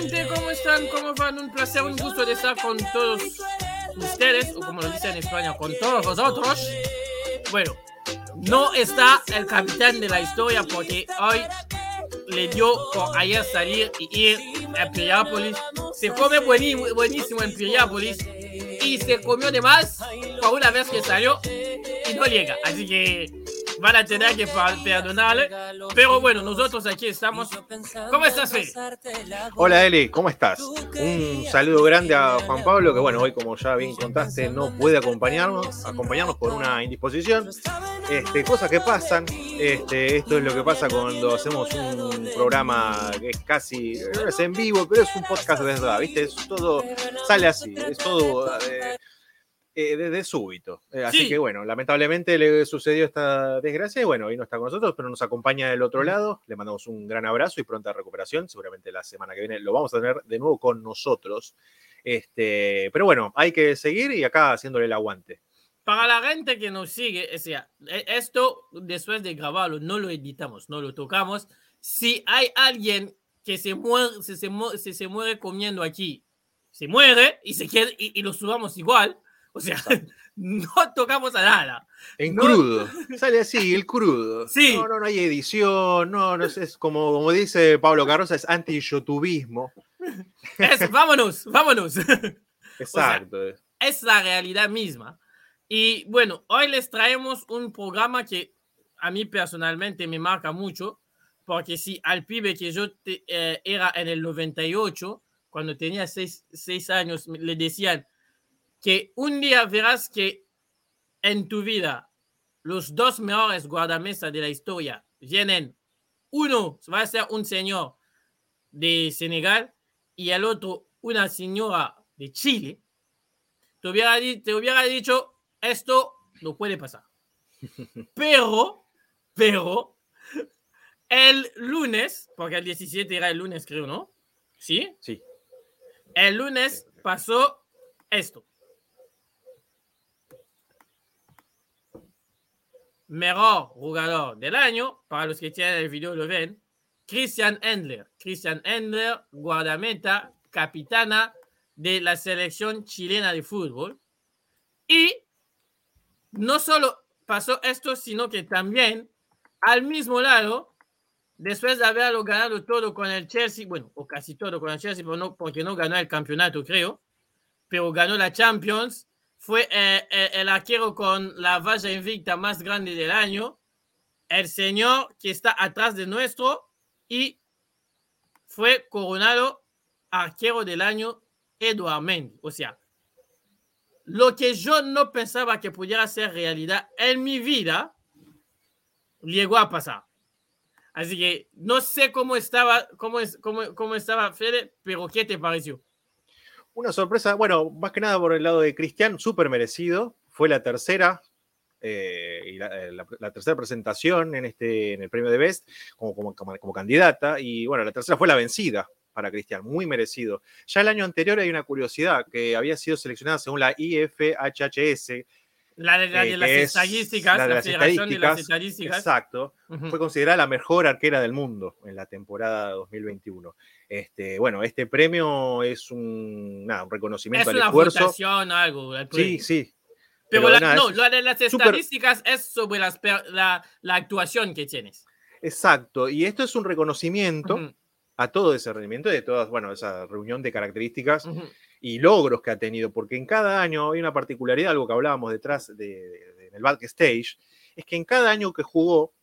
gente, ¿cómo están? ¿Cómo van? Un placer, un gusto de estar con todos ustedes, o como lo dicen en España, con todos vosotros. Bueno, no está el capitán de la historia porque hoy le dio por ayer salir y ir a Piriápolis. Se come buenísimo en Piriápolis y se comió de más por una vez que salió y no llega. Así que van a tener que perdonarle. Pero bueno, nosotros aquí estamos. ¿Cómo estás, Fede? Hola, Eli, ¿cómo estás? Un saludo grande a Juan Pablo, que bueno, hoy como ya bien contaste, no puede acompañarnos, acompañarnos por una indisposición. Este, cosas que pasan. Este, esto es lo que pasa cuando hacemos un programa que es casi, es en vivo, pero es un podcast de verdad, ¿viste? Es todo, sale así, es todo... Eh, desde súbito. Eh, así que bueno, lamentablemente le sucedió esta desgracia y bueno, hoy no está con nosotros, pero nos acompaña del otro lado. Le mandamos un gran abrazo y pronta recuperación. Seguramente la semana que viene lo vamos a tener de nuevo con nosotros. Este, pero bueno, hay que seguir y acá haciéndole el aguante. Para la gente que nos sigue, o sea, e, esto después de grabarlo no lo editamos, no lo tocamos. Si hay alguien que se muere, se, se, se muere comiendo aquí, se muere y se queda y lo subamos igual o sea, no tocamos a nada. En crudo. Sale así, el crudo. Sí. No, no, no hay edición. No, no es, como, como dice Pablo Carroza, es anti-youtubismo. vámonos, vámonos. Exacto. es la realidad misma. Y bueno, hoy les traemos un programa que a mí personalmente me marca mucho, porque si al pibe que yo eh, era en el 98, cuando tenía seis, seis años, le decían, que un día verás que en tu vida los dos mejores guardamesas de la historia vienen. Uno va a ser un señor de Senegal y el otro una señora de Chile. Te hubiera, te hubiera dicho, esto no puede pasar. Pero, pero, el lunes, porque el 17 era el lunes, creo, ¿no? ¿Sí? Sí. El lunes pasó esto. Mejor jugador del año, para los que tienen el video lo ven, Christian Endler. Christian Endler, guardameta, capitana de la selección chilena de fútbol. Y no solo pasó esto, sino que también al mismo lado, después de haberlo ganado todo con el Chelsea, bueno, o casi todo con el Chelsea, porque no ganó el campeonato, creo, pero ganó la Champions fue eh, eh, el arquero con la valla invicta más grande del año, el señor que está atrás de nuestro y fue coronado arquero del año Eduard Mendy. O sea, lo que yo no pensaba que pudiera ser realidad en mi vida, llegó a pasar. Así que no sé cómo estaba, cómo, cómo, cómo estaba Fede, pero ¿qué te pareció? Una sorpresa, bueno, más que nada por el lado de Cristian, súper merecido. Fue la tercera, eh, y eh, la, tercera presentación en, este, en el premio de Best como, como, candidata. Y bueno, la tercera fue la vencida para Cristian, muy merecido. Ya el año anterior hay una curiosidad que había sido seleccionada según la IFHHS. La de, las estadísticas, la, de las estadísticas, Exacto. Fue considerada la mejor arquera del mundo en la temporada 2021. Este, bueno, este premio es un, un reconocimiento es al esfuerzo. algo. Sí, sí. Pero, no, lo de las estadísticas es sobre la, actuación que tienes. Exacto, y esto es un reconocimiento a todo ese rendimiento, de todas, bueno, esa reunión de características y logros que ha tenido, porque en cada año hay una particularidad, algo que hablábamos detrás de, del backstage, es que en cada año que jugó,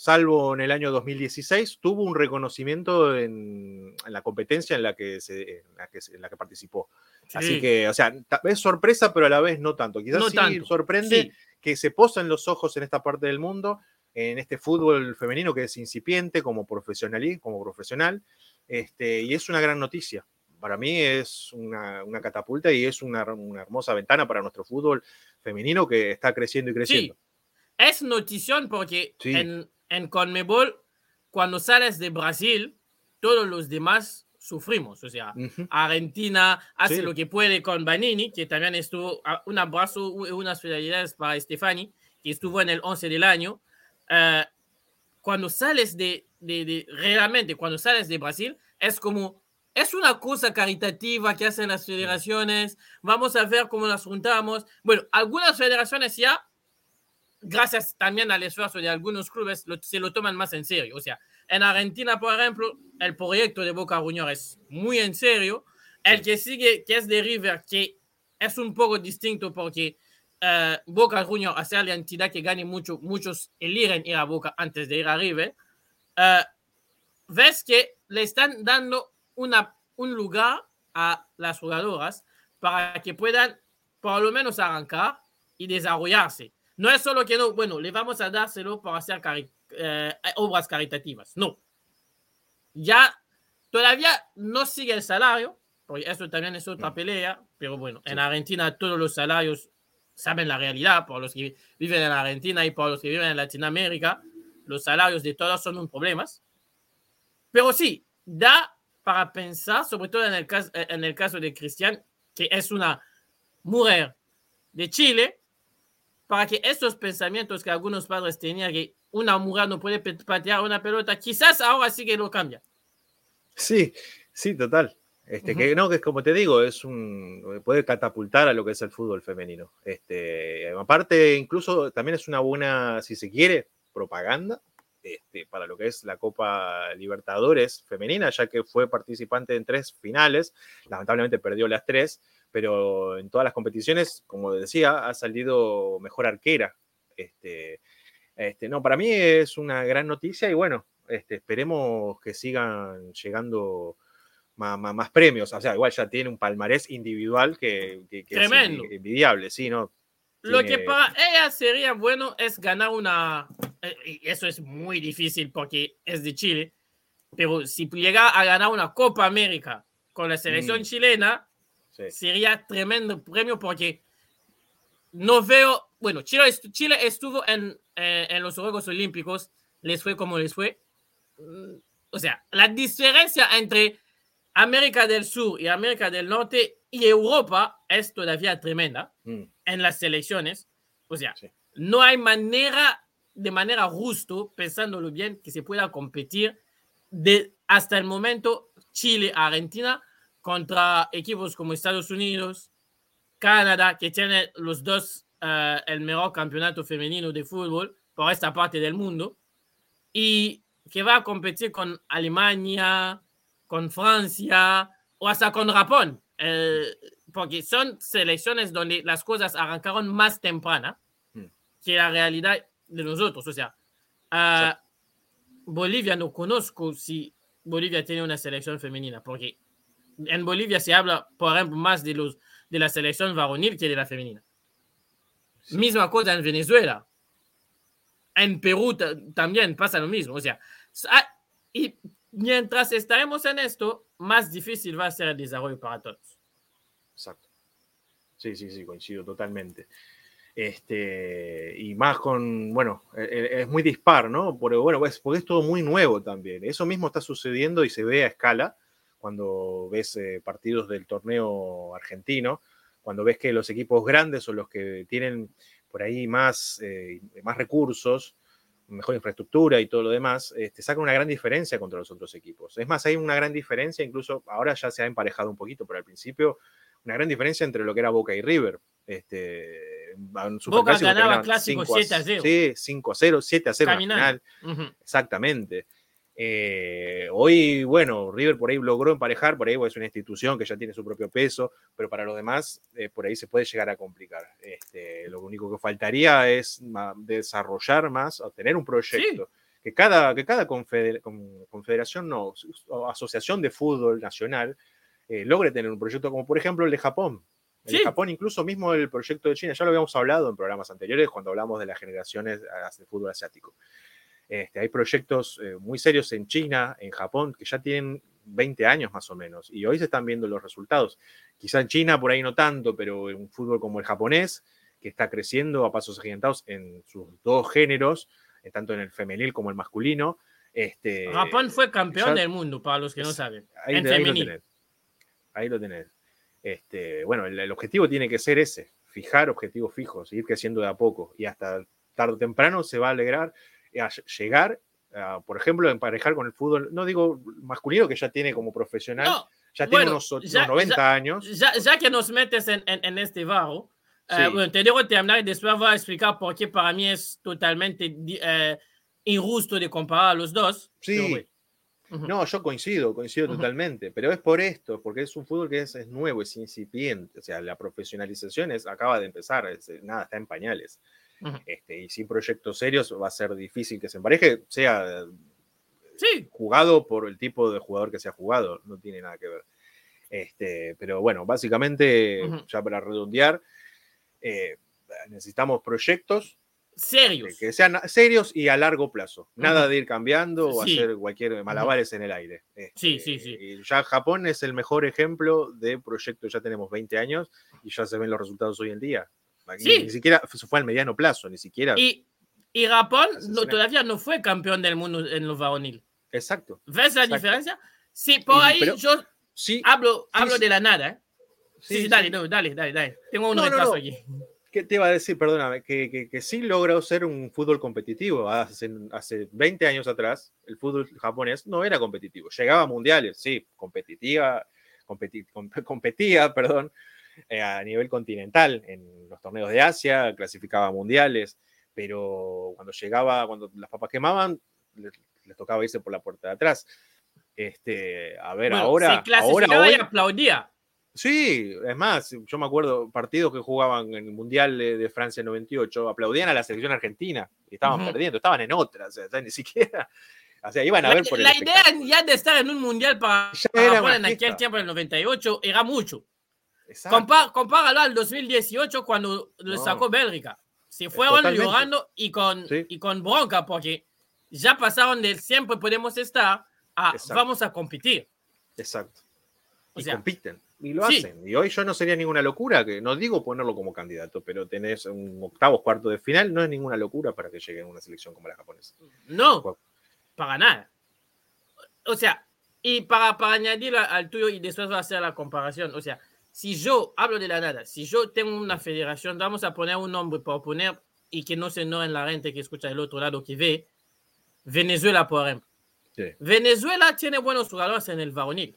salvo en el año 2016, tuvo un reconocimiento en, la competencia en la que, se, en la que, participó. Así que, o sea, es sorpresa, pero a la vez no tanto. Quizás sí sorprende que se posa en los ojos en esta parte del mundo, en este fútbol femenino que es incipiente como, profesional, como profesional, este, y es una gran noticia. Para mí es una, catapulta y es una, hermosa ventana para nuestro fútbol femenino que está creciendo y creciendo. Es notición porque en, en Conmebol, cuando sales de Brasil, todos los demás sufrimos. O sea, Argentina hace lo que puede con Banini, que también estuvo, un abrazo, unas felicidades para Stefani, que estuvo en el 11 del año. Eh, cuando sales de, de, realmente, cuando sales de Brasil, es como es una cosa caritativa que hacen las federaciones. Vamos a ver cómo las juntamos. Bueno, algunas federaciones ya, gracias también al esfuerzo de algunos clubes, se lo toman más en serio. O sea, en Argentina, por ejemplo, el proyecto de Boca Juniors es muy en serio. El que sigue, que es de River, que es un poco distinto porque uh, Boca Juniors, hacer la entidad que gane mucho, muchos eligen ir a Boca antes de ir a River, uh, ves que le están dando una, un lugar a las jugadoras para que puedan por lo menos arrancar y desarrollarse. No es solo que no, bueno, le vamos a dárselo para hacer cari eh, obras caritativas. No. Ya todavía no sigue el salario, porque eso también es otra pelea, pero bueno, en Argentina todos los salarios saben la realidad, por los que viven en Argentina y por los que viven en Latinoamérica, los salarios de todos son un problema. Pero sí, da para pensar, sobre todo en el caso, en el caso de Cristian, que es una mujer de Chile, para que estos pensamientos que algunos padres tenían que una mujer no puede patear una pelota, quizás ahora sí que lo cambia. Sí, sí, total. Este, que no, que es como te digo, es un puede catapultar a lo que es el fútbol femenino. Este, aparte, incluso también es una buena, si se quiere, propaganda este, para lo que es la Copa Libertadores femenina, ya que fue participante en tres finales, lamentablemente perdió las tres, pero en todas las competiciones, como decía, ha salido mejor arquera. Este, este, no, para mí es una gran noticia y bueno, este, esperemos que sigan llegando más, premios. O sea, igual ya tiene un palmarés individual que, que, es envidiable, sí, ¿no? Lo que para ella sería bueno es ganar una. Eh, y eso es muy difícil porque es de Chile. Pero si llega a ganar una Copa América con la selección mm. chilena, sería tremendo premio porque no veo. Bueno, Chile, Chile estuvo en, eh, en los Juegos Olímpicos, les fue como les fue. Mm, o sea, la diferencia entre América del Sur y América del Norte y Europa es todavía tremenda mm. en las selecciones. O sea, no hay manera, de manera justo, pensándolo bien, que se pueda competir de hasta el momento Chile, Argentina contra equipos como Estados Unidos, Canadá, que tienen los dos eh, el mejor campeonato femenino de fútbol por esta parte del mundo, y que va a competir con Alemania, con Francia o hasta con Japón. Eh, porque son selecciones donde las cosas arrancaron más temprana hmm. que la realidad de nosotros. O sea, Bolivia no conozco si Bolivia tiene una selección femenina, porque en Bolivia se habla, por ejemplo, más de, los, de la selección varonil que de la femenina. Misma cosa en Venezuela. En Perú también pasa lo mismo. O sea, y mientras estaremos en esto, más difícil va a ser el desarrollo para todos. Exacto. Sí, sí, sí, coincido totalmente. Este, y más con, bueno, e, e, es muy dispar, ¿no? Porque, bueno, pues, porque es todo muy nuevo también. Eso mismo está sucediendo y se ve a escala cuando ves eh, partidos del torneo argentino, cuando ves que los equipos grandes o los que tienen por ahí más, eh, más recursos, mejor infraestructura y todo lo demás, este, saca una gran diferencia contra los otros equipos. Es más, hay una gran diferencia, incluso ahora ya se ha emparejado un poquito, pero al principcio una gran diferencia entre lo que era Boca y River. Este, Boca ganaba clásico 7 a 0. Sí, 5 a 0, 7 a 0 final. Exactamente. Eh, hoy, bueno, River por ahí logró emparejar, por ahí es una institución que ya tiene su propio peso, pero para los demás, eh, por ahí se puede llegar a complicar. Este, lo único que faltaría es desarrollar más, o tener un proyecto. Que cada, que cada confederación, no, asociación de fútbol nacional, eh, logre tener un proyecto como por ejemplo el de Japón. El de Japón, incluso mismo el proyecto de China, ya lo habíamos hablado en programas anteriores cuando hablamos de las generaciones de fútbol asiático. Este, hay proyectos eh, muy serios en China, en Japón, que ya tienen 20 años más o menos, y hoy se están viendo los resultados. Quizá en China por ahí no tanto, pero en un fútbol como el japonés, que está creciendo a pasos agigantados en sus dos géneros, eh, tanto en el femenil como el masculino. Este, Japón fue campeón del mundo, para los que no saben. Ahí, en ahí lo tenés. Ahí lo tenés. Este, bueno, el, el, objetivo tiene que ser ese, fijar objetivos fijos, ir creciendo de a poco, y hasta tarde o temprano se va a alegrar a llegar, por ejemplo, emparejar con el fútbol, no digo masculino que ya tiene como profesional ya tiene unos, 90 años. Ya, que nos metes en, en, este barro, eh, bueno, te digo terminar y después voy a explicar por qué para mí es totalmente eh, injusto de comparar a los dos. Sí. No, yo coincido, coincido totalmente, pero es por esto, porque es un fútbol que es, es, nuevo, es incipiente, o sea, la profesionalización es, acaba de empezar, nada, está en pañales. Este, y sin proyectos serios va a ser difícil que se empareje, sea sí. jugado por el tipo de jugador que se ha jugado, no tiene nada que ver. Este, pero bueno, básicamente, ya para redondear, eh, necesitamos proyectos serios. Que sean serios y a largo plazo. Nada de ir cambiando o hacer cualquier malabares en el aire. sí, sí, sí. Y ya Japón es el mejor ejemplo de proyecto. Ya tenemos 20 años y ya se ven los resultados hoy en día. Ni siquiera fue al mediano plazo, ni siquiera. Y, y Japón todavía no fue campeón del mundo en los varonil. Exacto. ¿Ves la diferencia? Sí, por ahí yo sí, hablo, hablo de la nada. ¿eh? Sí, dale, dale, dale, dale. Tengo un retraso aquí. ¿Qué te iba a decir? Perdóname, que, que, sí logró ser un fútbol competitivo. Hace, hace 20 años atrás, el fútbol japonés no era competitivo. Llegaba a mundiales, sí, competitiva, competía, perdón, eh, a nivel continental en los torneos de Asia, clasificaba mundiales, pero cuando llegaba, cuando las papas quemaban, les, tocaba irse por la puerta de atrás. Este, a ver, ahora, ahora hoy, aplaudía. Sí, es más, yo me acuerdo partidos que jugaban en el Mundial de, Francia 98, aplaudían a la selección argentina y estaban perdiendo, estaban en otra, o sea, ni siquiera. O sea, iban a ver por La idea ya de estar en un mundial para, para en aquel tiempo, en el 98, era mucho. Compáralo al 2018 cuando lo sacó Bélgica. Se fueron llorando y con, y con bronca, porque ya pasaron del siempre podemos estar a vamos a competir. Exacto. Y compiten y lo hacen. Y hoy yo no sería ninguna locura, que no digo ponerlo como candidato, pero tenés un octavo, cuarto de final, no es ninguna locura para que llegue a una selección como la japonesa. No, para nada. O sea, y para, para añadir al tuyo y después va a hacer la comparación, o sea, si yo hablo de la nada, si yo tengo una federación, vamos a poner un nombre para poner y que no se no en la gente que escucha del otro lado que ve, Venezuela, por ejemplo. Venezuela tiene buenos jugadores en el varonil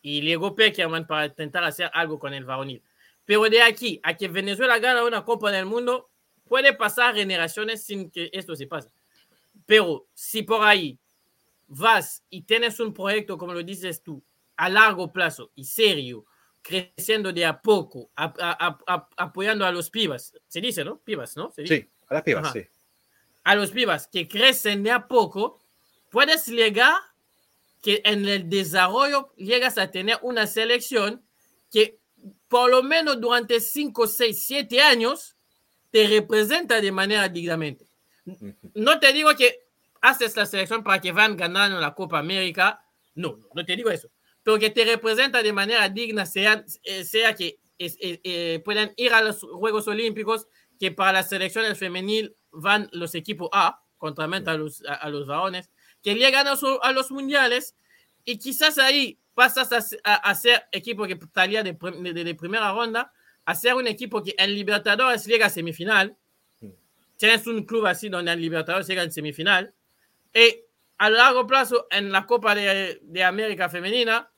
y llegó Peckerman para intentar hacer algo con el varonil. Pero de aquí a que Venezuela gane una Copa del Mundo, puede pasar generaciones sin que esto se pase. Pero si por ahí vas y tienes un proyecto, como lo dices tú, a largo plazo y serio, creciendo de a poco, apoyando a los pibas, se dice, ¿no? Pibas, ¿no? Sí, a las pibas, sí. A los pibas que crecen de a poco, puedes llegar que en el desarrollo llegas a tener una selección que por lo menos durante 5, 6, 7 años te representa de manera dignamente. No te digo que haces la selección para que van ganando la Copa América, no, no te digo eso, pero que te representa de manera digna, sea, eh, sea que eh, eh, puedan ir a los Juegos Olímpicos, que para las selecciones femenil van los equipos A, contramente a los, a los varones, que llegan a, los mundiales y quizás ahí pasas a, ser equipo que salía de, de, primera ronda a ser un equipo que en Libertadores llega a semifinal. Tienes un club así donde en Libertadores llega en semifinal. Y a largo plazo en la Copa de, de América Femenina,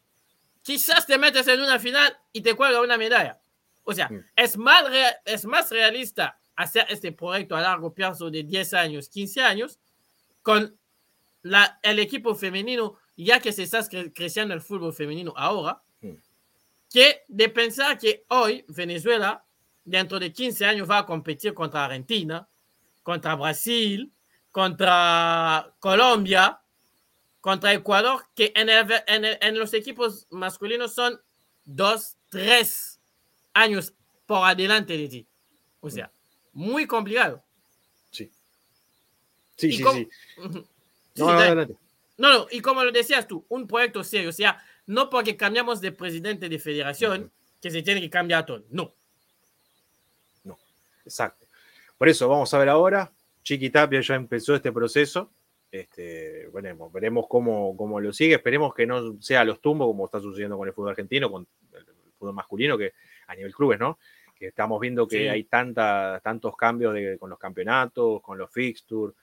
quizás te metes en una final y te cuelga una medalla. O sea, es, más es más realista hacer este proyecto a largo plazo de 10 años, 15 años, con el equipo femenino, ya que se está creciendo el fútbol femenino ahora, mm. que de pensar que hoy Venezuela, dentro de 15 años, va a competir contra Argentina, contra Brasil, contra Colombia, contra Ecuador, que en, en, los equipos masculinos son dos, tres años por adelante de ti. O sea, muy complicado. Sí. Sí, sí, sí. No, no, y como lo decías tú, un proyecto serio, o sea, no porque cambiamos de presidente de federación que se tiene que cambiar todo, no. No, exacto. Por eso vamos a ver ahora, Chiqui Tapia ya empezó este proceso, este, veremos, veremos cómo, cómo lo sigue, esperemos que no sea los tumbos como está sucediendo con el fútbol argentino, con el fútbol masculino, que a nivel clubes, ¿no? Que estamos viendo que hay tanta, tantos cambios de, con los campeonatos, con los fixtures,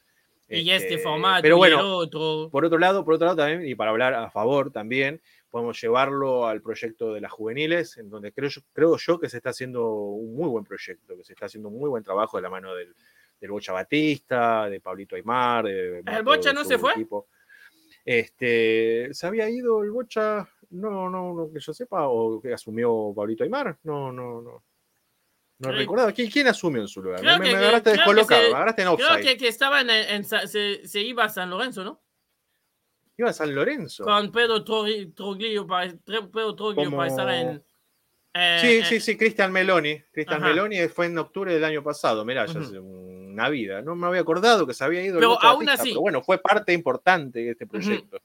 y este, este formato pero bueno, Por otro lado, por otro lado también, y para hablar a favor también, podemos llevarlo al proyecto de las juveniles, en donde creo yo, creo yo que se está haciendo un muy buen proyecto, que se está haciendo un muy buen trabajo de la mano del, Bocha Batista, de Pablito Aymar. ¿El Bocha no se fue? Este, ¿Se había ido el Bocha? No, no, no, que yo sepa, o que asumió Pablito Aymar. No, no, no. No recordaba. ¿Quién, ¿Quién, asumió en su lugar? me, me, agarraste descolocado, me agarraste en offside. Creo que, que estaba en, se, se, iba a San Lorenzo, ¿no? Iba a San Lorenzo. Con Pedro Troglio para, Pedro Troglio para estar en. Eh, sí, sí, sí, Cristian Meloni. Cristian Meloni fue en octubre del año pasado. Mirá, ya hace una vida. No me había acordado que se había ido. Pero aún así. Pero bueno, fue parte importante de este proyecto.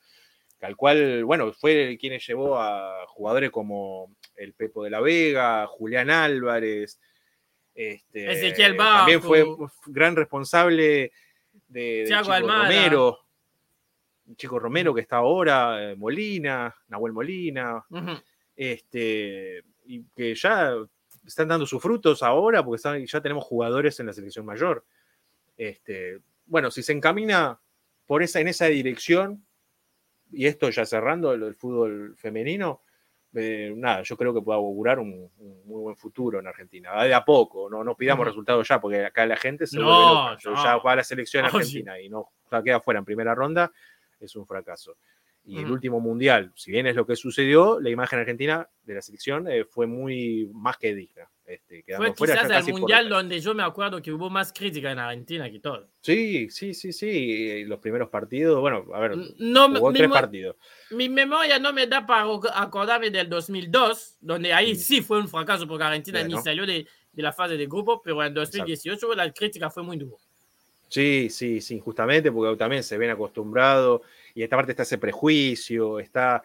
Al cual, bueno, fue quien llevó a jugadores como el Pepo de la Vega, Julián Álvarez. Este, Ezequiel También fue gran responsable de, de Chico Romero. Chico Romero que está ahora, eh, Molina, Nahuel Molina. Este y que ya están dando sus frutos ahora porque ya tenemos jugadores en la selección mayor. Este, bueno, si se encamina por esa, en esa dirección, y esto ya cerrando el, fútbol femenino, eh, nada, yo creo que puede augurar un, muy buen futuro en Argentina. De a poco, no, no pidamos resultados ya, porque acá la gente se vuelve loca. Ya va a la selección argentina y no queda fuera en primera ronda, es un fracaso. Y el último mundial, si bien es lo que sucedió, la imagen argentina de la selección eh, fue muy más que digna. Este, fue quizás el mundial donde yo me acuerdo que hubo más crítica en Argentina que todo. Sí, sí, sí, sí. Los primeros partidos, bueno, a ver, no, hubo tres partidos. Mi memoria no me da para acordarme del 2002, donde ahí mm. sí fue un fracaso porque Argentina ni salió de, de, la fase de grupo, pero en 2018 la crítica fue muy dura. Sí, sí, sí, justamente porque también se ven acostumbrados y esta parte está ese prejuicio, está,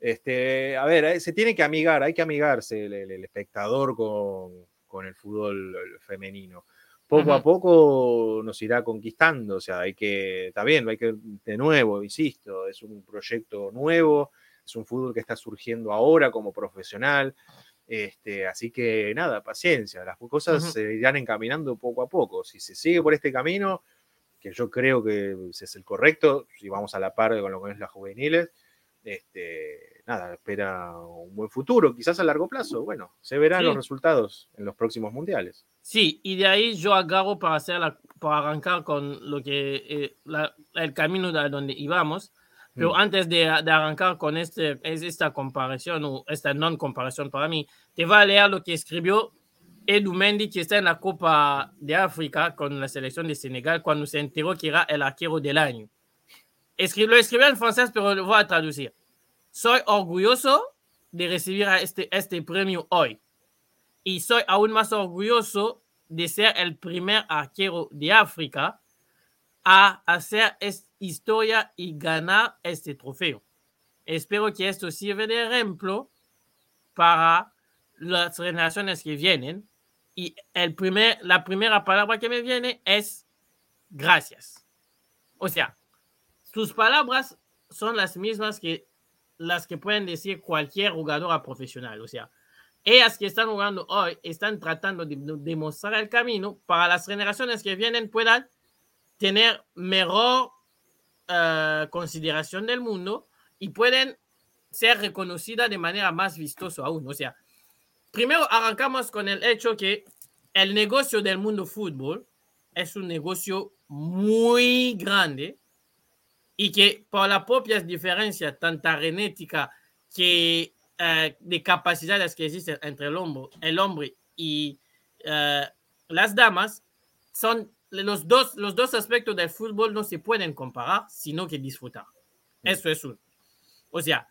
este, a ver, eh, se tiene que amigar, hay que amigarse el, espectador con, el fútbol femenino. Poco a poco nos irá conquistando, o sea, hay que, está bien, hay que, de nuevo, insisto, es un proyecto nuevo, es un fútbol que está surgiendo ahora como profesional, este, así que nada, paciencia, las cosas se irán encaminando poco a poco. Si se sigue por este camino, que yo creo que es el correcto, si vamos a la par con lo que es las juveniles, este, nada, espera un buen futuro, quizás a largo plazo, bueno, se verán los resultados en los próximos mundiales. Sí, y de ahí yo agarro para, hacer para arrancar con lo que eh, el camino de donde íbamos, pero mm. antes de, de, arrancar con este, esta comparación o esta non comparación para mí, te voy a leer lo que escribió Edu Mendy, que está en la Copa de África con la selección de Senegal, cuando se enteró que era el arquero del año. Escribió, lo escribió en francés, pero lo voy a traducir. Soy orgulloso de recibir este, este premio hoy. Y soy aún más orgulloso de ser el primer arquero de África a hacer esta historia y ganar este trofeo. Espero que esto sirva de ejemplo para las generaciones que vienen y el primer, la primera palabra que me viene es gracias. O sea, sus palabras son las mismas que las que pueden decir cualquier jugadora profesional. O sea, ellas que están jugando hoy están tratando de demostrar el camino para las generaciones que vienen puedan tener mejor uh, consideración del mundo y pueden ser reconocidas de manera más vistosa aún. O sea, primero arrancamos con el hecho que el negocio del mundo fútbol es un negocio muy grande y que por las propias diferencias, tanto genética que uh, de capacidades que existen entre el hombre, el hombre y uh, las damas, son los dos, los dos aspectos del fútbol no se pueden comparar, sino que disfrutar. Eso es uno. O sea,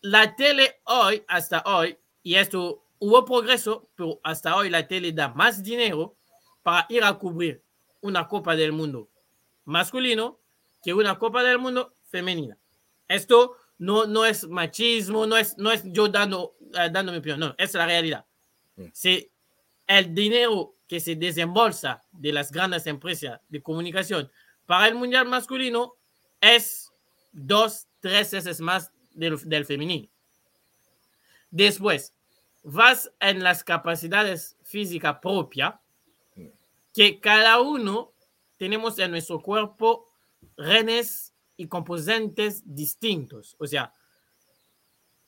la tele hoy, hasta hoy, y esto hubo progreso, pero hasta hoy la tele da más dinero para ir a cubrir una Copa del Mundo masculino que una Copa del Mundo femenina. Esto no, no es machismo, no es, no es yo dando, uh, dando mi opinión, no, es la realidad. Mm. Si el dinero que se desembolsa de las grandes empresas de comunicación para el mundial masculino es dos, tres veces más del, del femenino. Después, vas en las capacidades físicas propias, que cada uno tenemos en nuestro cuerpo renes y componentes distintos. O sea,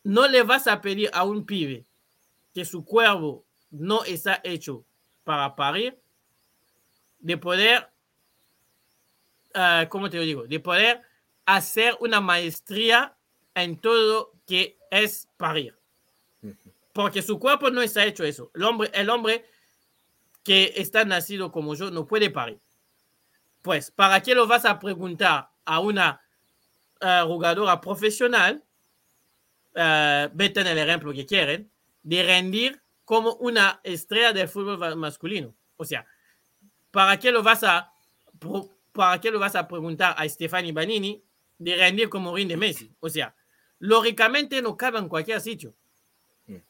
no le vas a pedir a un pibe que su cuerpo no está hecho para parir, de poder, uh, ¿cómo te lo digo? De poder hacer una maestría en todo que es parir. Porque su cuerpo no está hecho eso. El hombre, el hombre que está nacido como yo no puede parir. Pues, ¿para qué lo vas a preguntar a una uh, jugadora profesional? Uh, vete en el ejemplo que quieren, de rendir como una estrella del fútbol masculino. O sea, ¿para qué lo vas a, para qué lo vas a preguntar a Stefani Banini de rendir como rinde Messi? O sea, lógicamente no cabe en cualquier sitio.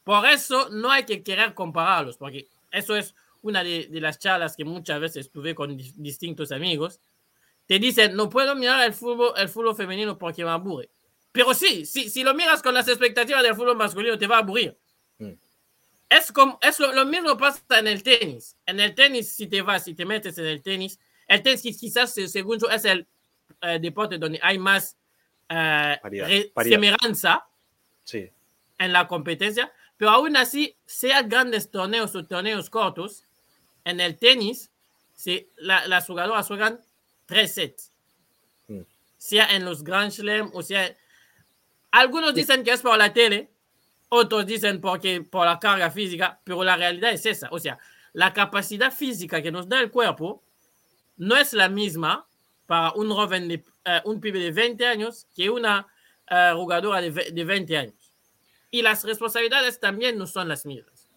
Por eso no hay que querer compararlos, porque eso es una de, de las charlas que muchas veces tuve con di distintos amigos. Te dicen, no puedo mirar el fútbol, el fútbol femenino porque me aburre. Pero sí, sí, si lo miras con las expectativas del fútbol masculino, te va a aburrir. Mm. Es, como, es lo, lo, mismo pasa en el tenis. En el tenis, si te vas, si te metes en el tenis, el tenis quizás, según yo, es el eh, deporte donde hay más eh, semejanza sí. En la competencia. Pero aún así, sea grandes torneos o torneos cortos, en el tenis, si la, las jugadoras juegan tres sets. Mm. Sea en los Grand Slam o sea algunos dicen que es por la tele, otros dicen porque por la carga física, pero la realidad es esa. O sea, la capacidad física que nos da el cuerpo no es la misma para un joven, de, uh, un pibe de 20 años que una uh, jugadora de, de 20 años. Y las responsabilidades también no son las mismas.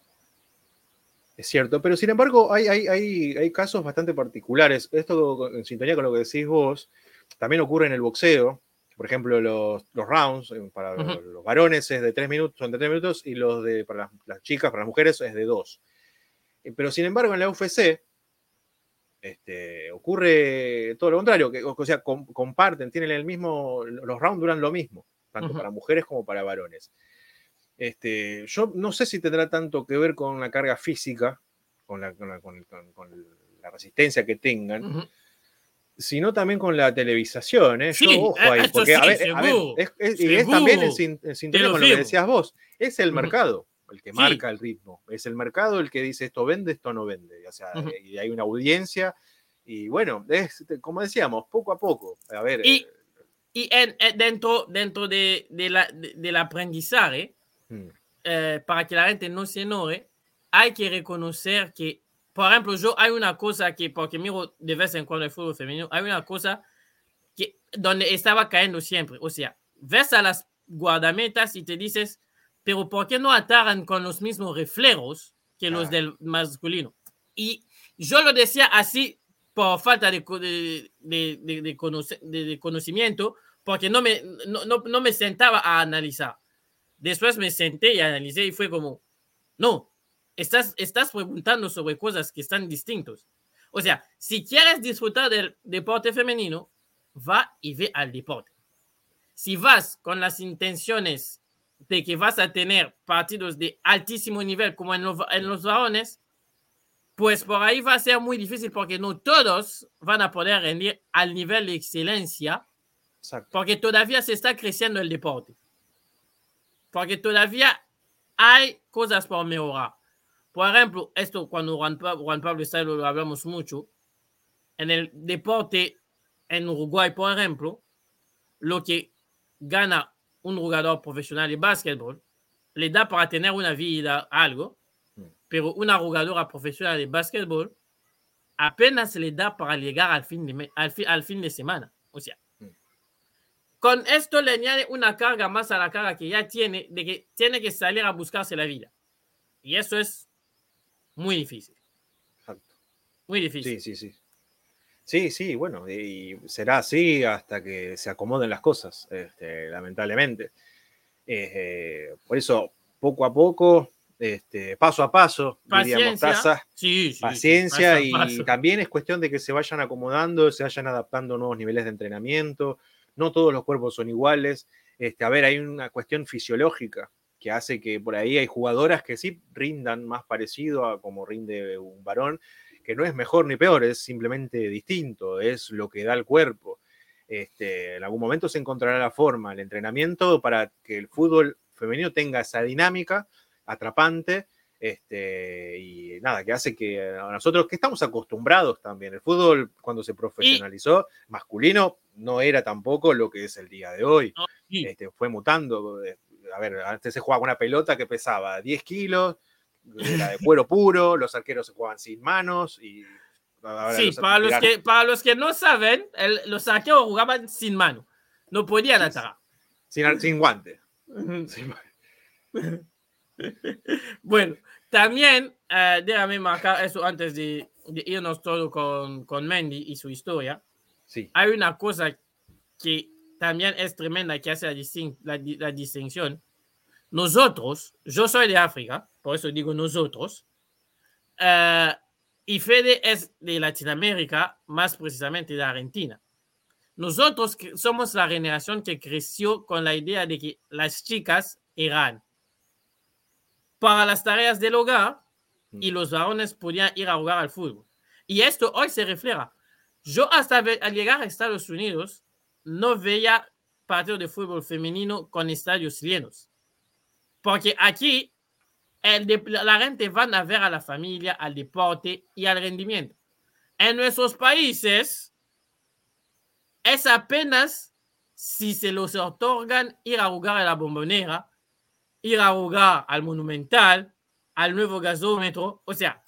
Es cierto, pero sin embargo hay, hay, hay, hay, casos bastante particulares. Esto en sintonía con lo que decís vos, también ocurre en el boxeo. Por ejemplo, los, los rounds eh, para uh -huh. los varones es de tres minutos, son de tres minutos, y los de para las, las, chicas, para las mujeres, es de dos. Eh, pero sin embargo, en la UFC este, ocurre todo lo contrario, que, o sea, com, comparten, tienen el mismo, los rounds duran lo mismo, tanto uh -huh. para mujeres como para varones. Este, yo no sé si tendrá tanto que ver con la carga física, con la, con la, con, con la resistencia que tengan. Uh -huh sino también con la televisación. ¿eh? Sí, Yo, ojo ahí, porque sí, a ver, seguro, a ver es, es, y es también en, sintonía con lo que decías vos, es el uh -huh. mercado el que marca el ritmo, es el mercado el que dice esto vende, esto no vende, o sea, uh -huh. y hay una audiencia, y bueno, es como decíamos, poco a poco, a ver. Y, y en, en, dentro, dentro de, de la, de, del aprendizaje, hmm. eh, para que la gente no se enoje, hay que reconocer que por ejemplo, yo hay una cosa que, porque miro de vez en cuando el fútbol femenino, hay una cosa que donde estaba cayendo siempre. O sea, ves a las guardametas y te dices, pero ¿por qué no atacan con los mismos reflejos que los ah. del masculino? Y yo lo decía así por falta de, de, de, de conoce, conocimiento, porque no me, no, no, no me sentaba a analizar. Después me senté y analicé y fue como, no, estás, estás preguntando sobre cosas que están distintos. O sea, si quieres disfrutar del deporte femenino, va y ve al deporte. Si vas con las intenciones de que vas a tener partidos de altísimo nivel como en los, en los varones, pues por ahí va a ser muy difícil porque no todos van a poder rendir al nivel de excelencia, Exacto. porque todavía se está creciendo el deporte. Porque todavía hay cosas por mejorar. Por ejemplo, esto cuando Juan, Juan Pablo está, lo hablamos mucho, en el deporte en Uruguay, por ejemplo, lo que gana un jugador profesional de básquetbol le da para tener una vida algo, mm. pero una jugadora profesional de básquetbol apenas le da para llegar al fin de, al fin, al fin de semana. O sea. Con esto le añade una carga más a la carga que ya tiene, de que tiene que salir a buscarse la vida. Y eso es muy difícil. Exacto. Muy difícil. Sí, sí, sí. Sí, sí, bueno, y será así hasta que se acomoden las cosas, este, lamentablemente. Eh, por eso, poco a poco, este, paso a paso, paciencia, sí, sí, paciencia paso paso. y también es cuestión de que se vayan acomodando, se vayan adaptando a nuevos niveles de entrenamiento. No todos los cuerpos son iguales. Este, a ver, hay una cuestión fisiológica que hace que por ahí hay jugadoras que sí rindan más parecido a como rinde un varón que no es mejor ni peor, es simplemente distinto, es lo que da el cuerpo. Este, en algún momento se encontrará la forma, el entrenamiento para que el fútbol femenino tenga esa dinámica atrapante este, y nada, que hace que a nosotros, que estamos acostumbrados también, el fútbol cuando se profesionalizó, masculino, no era tampoco lo que es el día de hoy. este, fue mutando. Eh, a ver, antes se jugaba una pelota que pesaba 10 kilos, era de cuero puro, los arqueros se jugaban sin manos y... sí, para los, que, para los que no saben, los arqueros jugaban sin mano, no podían atacar. Sin, sin guante. bueno, también, eh, déjame marcar eso antes de, irnos todo con, con Mendy y su historia. Sí. Hay una cosa que también es tremenda que hace la, la, distinción. Nosotros, yo soy de África, por eso digo nosotros, eh, y Fede es de Latinoamérica, más precisamente de Argentina. Nosotros somos la generación que creció con la idea de que las chicas eran para las tareas del hogar y mm. los varones podían ir a jugar al fútbol. Y esto hoy se refleja. Yo hasta al llegar a Estados Unidos no veía partidos de fútbol femenino con estadios llenos. Porque aquí el la gente van a ver a la familia, al deporte y al rendimiento. En nuestros países es apenas si se los otorgan ir a jugar a la bombonera ir a jugar al Monumental, al nuevo gasómetro, o sea,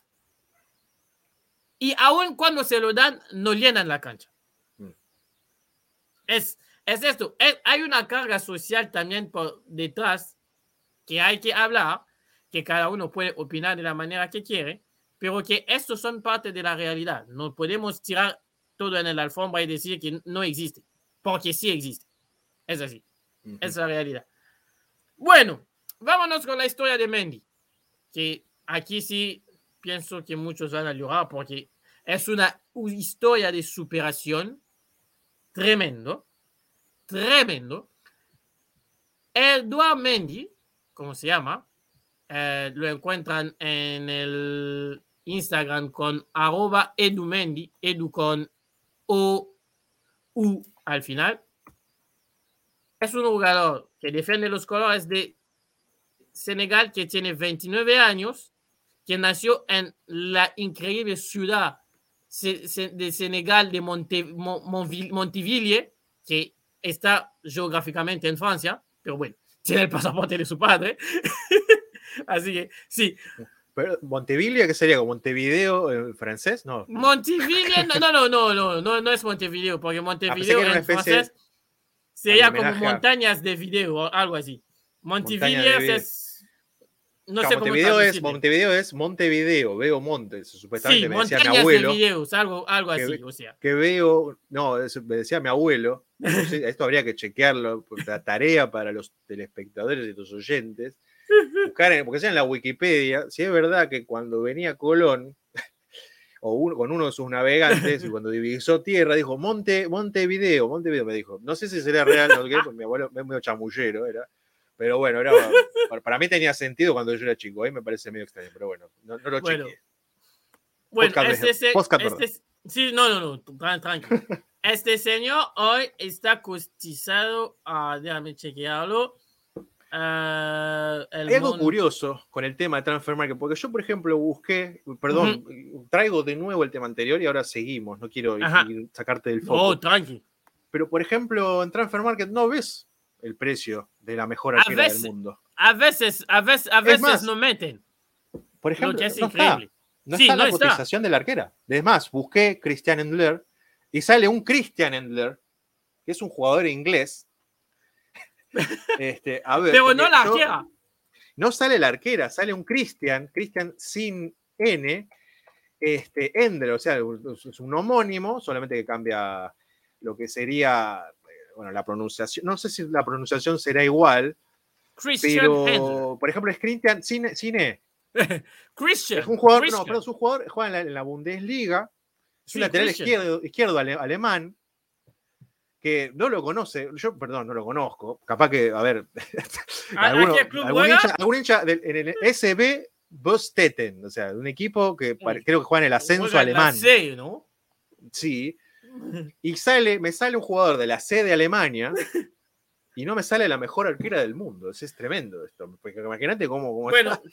y aún cuando se lo dan, no llenan la cancha. Mm. Es, es esto, hay una carga social también por detrás que hay que hablar, que cada uno puede opinar de la manera que quiere, pero que estos son parte de la realidad. No podemos tirar todo en el alfombra y decir que no existe, porque sí existe. Es así, es la realidad. Bueno, vámonos con la historia de Mendy, que aquí sí pienso que muchos van a llorar porque es una historia de superación tremendo, tremendo. Eduard Mendy, como se llama, eh, lo encuentran en el Instagram con arroba edumendy, edu con O, U al final. Es un jugador que defiende los colores de Senegal que tiene 29 años, que nació en la increíble ciudad de Senegal de Montiville, que está geográficamente en Francia, pero bueno, tiene el pasaporte de su padre. Así que sí. Pero Montevideo, ¿qué sería? ¿Montevideo en francés? No. Montevideo, no, no, no, no, no, no, es Montevideo, porque ah, Montevideo en francés sería como montañas de video, algo así. Montevideo es no sé Montevideo, es, Montevideo es Montevideo, veo montes, supuestamente me decía mi abuelo. algo, algo así, o sea. Que veo, no, me decía mi abuelo, esto habría que chequearlo, la tarea para los telespectadores y los oyentes, buscar, porque sea en la Wikipedia, si es verdad que cuando venía Colón, o con uno de sus navegantes, y cuando divisó tierra, dijo Monte, Montevideo, Montevideo, me dijo, no sé si sería real, no, porque mi abuelo es medio chamullero, era pero bueno, era, para mí tenía sentido cuando yo era chico, ahí me parece medio extraño, pero bueno, no, lo bueno. chequeé. Bueno, este, este, sí, no, no, no, tranquilo. Este señor hoy está costizado, a, déjame chequearlo. Uh, Hay algo curioso con el tema de Transfer Market, porque yo, por ejemplo, busqué, perdón, traigo de nuevo el tema anterior y ahora seguimos, no quiero sacarte del foco. Oh, tranqui. Pero, por ejemplo, en Transfer Market no ves el precio de la mejor arquera del mundo. A veces, a veces, a veces no meten. Por ejemplo, no Está, no está la cotización de la arquera. Es más, busqué Christian Endler y sale un Christian Endler, que es un jugador inglés. este, a ver, Pero no la arquera. No sale la arquera, sale un Christian, Christian sin N, este, Endler, o sea, es un homónimo, solamente que cambia lo que sería bueno, la pronunciación, no sé si la pronunciación será igual, pero, por ejemplo, es Christian Cine. Christian. Es un jugador, no, pero es un jugador, juega en la, Bundesliga, es un lateral izquierdo, izquierdo alemán, que no lo conoce, yo, perdón, no lo conozco, capaz que, a ver, alguno, algún, hincha, en el SB Bostetten, o sea, un equipo que creo que juega en el ascenso alemán. ¿no? Sí. Y sale, me sale un jugador de la C de Alemania y no me sale la mejor arquera del mundo. Es, es tremendo esto. Porque imagínate cómo, cómo bueno, está.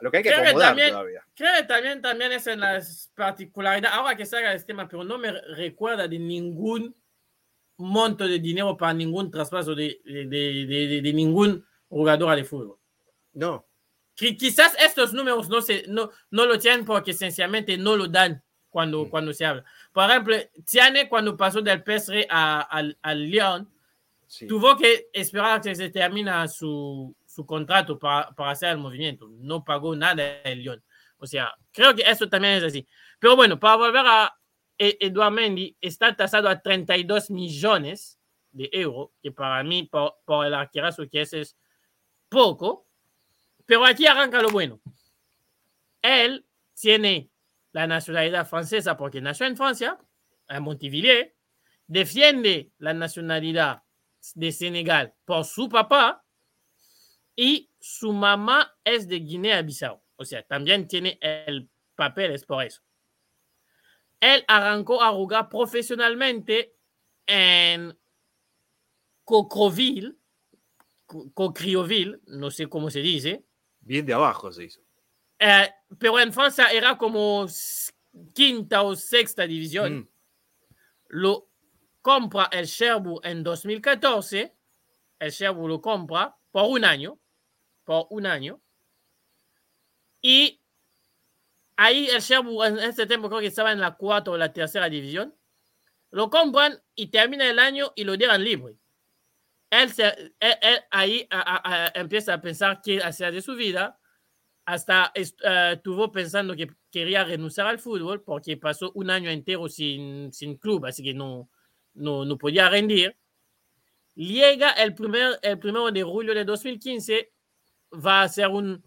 Lo que hay que acomodar también, todavía. Creo que también, también es en las particularidades. Ahora que salga este tema, pero no me recuerda de ningún monto de dinero para ningún traspaso de, de, de, de ningún jugador de fútbol. No. Quizás estos números no, se, no, no lo tienen porque sencillamente no lo dan cuando, mm. cuando se habla. Por ejemplo, Tiane cuando pasó del PSG al, al Lyon, tuvo que esperar que se termine su, su contrato para, para, hacer el movimiento. No pagó nada el Lyon. O sea, creo que eso también es así. Pero bueno, para volver a Eduard Mendy, está tasado a 32 millones de euros, que para mí, por, por el arquerazo que es, es poco pero aquí arranca lo bueno. Él tiene la nacionalidad francesa porque nació en Francia, en Montevilliers, defiende la nacionalidad de Senegal por su papá y su mamá es de Guinea-Bissau. O sea, también tiene el papel, es por eso. Él arrancó a jugar profesionalmente en Cocroville, Cocrioville, no sé cómo se dice, Bien de abajo se hizo. Eh, pero en Francia era como quinta o sexta división. Mm. Lo compra el Cherbourg en 2014. El Cherbourg lo compra por un año. Por un año. Y ahí el Cherbourg en este tiempo creo que estaba en la cuarta o la tercera división. Lo compran y termina el año y lo dejan libre él, ahí empieza a pensar qué hacer de su vida. Hasta estuvo pensando que quería renunciar al fútbol porque pasó un año entero sin, sin club, así que no, no, no podía rendir. Llega el, primer, el primero de julio de 2015, va a hacer un,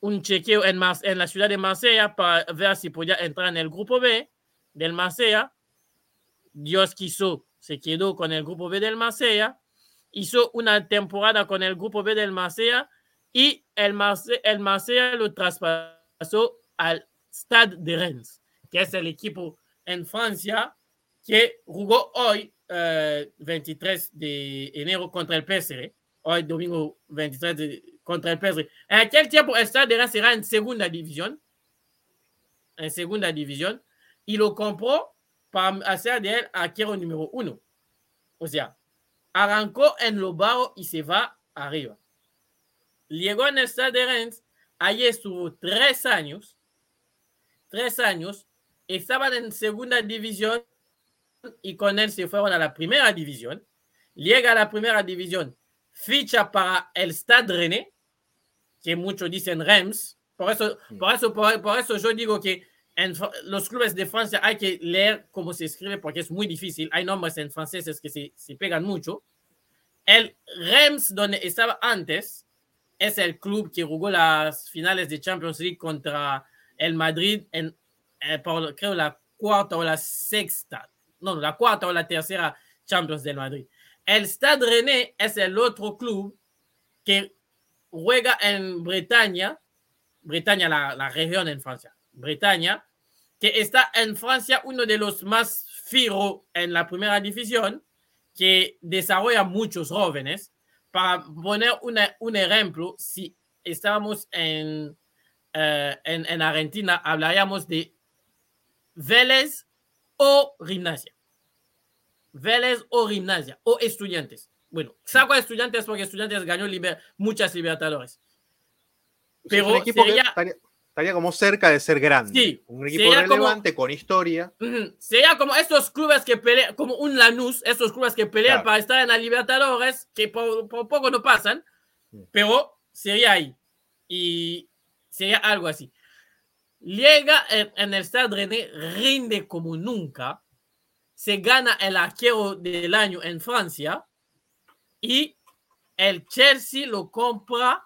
un chequeo en, en la ciudad de Marsella para ver si podía entrar en el grupo B del Marsella. Dios quiso, se quedó con el grupo B del Marsella hizo una temporada con el grupo B del Marsella y el Marsella, el Marsella lo traspasó al Stade de Rennes, que es el equipo en Francia que jugó hoy, 23 eh, de enero, contra el PSG. Hoy, domingo 23 de, contra el PSG. En aquel tiempo, el Stade de Rennes era en segunda división. En segunda división. Y lo compró para hacer de él arquero número uno. O sea, arrancó en lo bajo se va arriba. Llegó en el Stade de Rennes, ahí estuvo tres años, tres años, estaban en segunda división y con él se fueron a la primera división. Llega a la primera división, ficha para el Stade Rennais, que muchos dicen Reims. Por eso, por eso, por eso yo digo que en los clubes de Francia hay que leer cómo se escribe porque es muy difícil. Hay nombres en franceses que se, se pegan mucho. El Reims, donde estaba antes, es el club que jugó las finales de Champions League contra el Madrid en, eh, por, creo, la cuarta o la sexta, no, la cuarta o la tercera Champions del Madrid. El Stade Rennais es el otro club que juega en Bretaña, Bretaña, la, la región en Francia, Bretaña, que está en Francia uno de los más firos en la primera división, que desarrolla muchos jóvenes. Para poner una, un ejemplo, si estábamos en, uh, en, en, Argentina, hablaríamos de Vélez o Gimnasia. Vélez o Gimnasia o Estudiantes. Bueno, saco a Estudiantes porque Estudiantes ganó liber muchas Libertadores. Pero sería, estaría como cerca de ser grande. Sí, un equipo relevante con historia. Sería como estos clubes que pelean, como un Lanús, estos clubes que pelean para estar en la Libertadores, que por, poco no pasan, pero sería ahí. Y sería algo así. Llega en, el Stade René, rinde como nunca, se gana el arquero del año en Francia y el Chelsea lo compra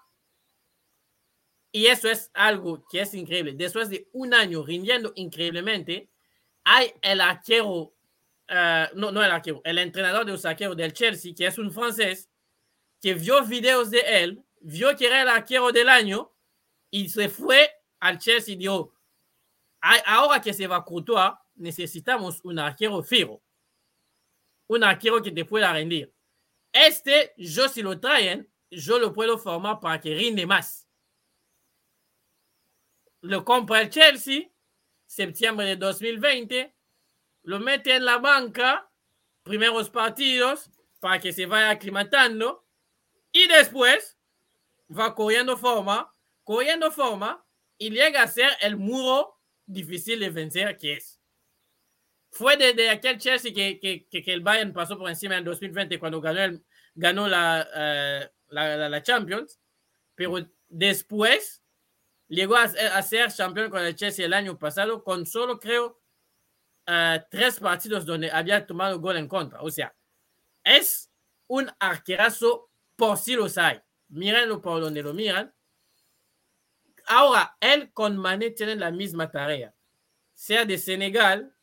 y eso es algo que es increíble. Después de un año rindiendo increíblemente, hay el arquero, uh, no, no el arquero, el entrenador de los arqueros del Chelsea, que es un francés, que vio videos de él, vio que era el arquero del año y se fue al Chelsea dijo, ahora que se va Courtois, necesitamos un arquero fijo. Un arquero que te pueda rendir. Este, yo si lo traen, yo lo puedo formar para que rinde más. Lo compra el Chelsea, septiembre de 2020, lo mete en la banca, primeros partidos, para que se vaya aclimatando, y después va corriendo forma, corriendo forma, y llega a ser el muro difícil de vencer que es. Fue desde aquel Chelsea que, que, que, el Bayern pasó por encima en 2020 cuando ganó, el, ganó la, uh, la, la, Champions, pero después llegó a, a, ser campeón con el Chelsea el año pasado con solo creo uh, tres partidos donde había tomado gol en contra. O sea, es un arquerazo por si los hay. Mírenlo por donde lo miran. Ahora, él con Mané tienen la misma tarea. Sea de Senegal,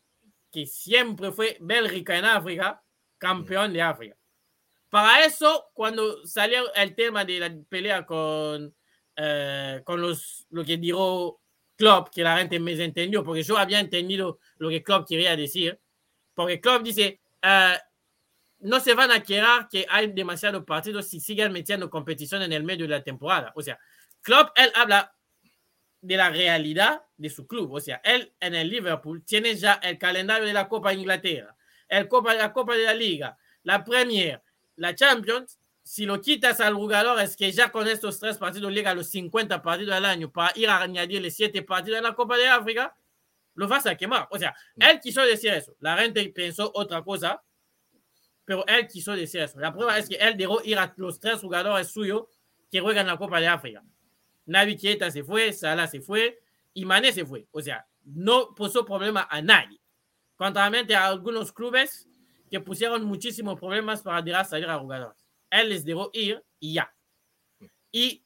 que siempre fue Bélgica en África, campeón de África. Para eso, cuando salió el tema de la pelea con, eh, con los, lo que dijo Klopp, que la gente me entendió, porque yo había entendido lo que Klopp quería decir, porque Klopp dice, uh, no se van a quedar que hay demasiados partidos si siguen metiendo competición en el medio de la temporada. O sea, Klopp, él habla de la realidad de su club. O sea, él en el Liverpool tiene ya el calendario de la Copa Inglaterra, el Copa, la Copa de la Liga, la Premier, la Champions. Si lo quitas al jugador, es que ya con estos tres partidos llega a los 50 partidos al año para ir a añadirle 7 partidos en la Copa de África, lo vas a quemar. O sea, mm. él quiso decir eso. La gente pensó otra cosa, pero él quiso decir eso. La prueba es que él dejó ir a los tres jugadores suyos que juegan la Copa de África. Navi Keita se fue, Salah se fue y Mané se fue. O sea, no puso problema a nadie. Contrariamente a algunos clubes que pusieron muchísimos problemas para dejar salir a jugadores. Él les dejó ir y ya. Y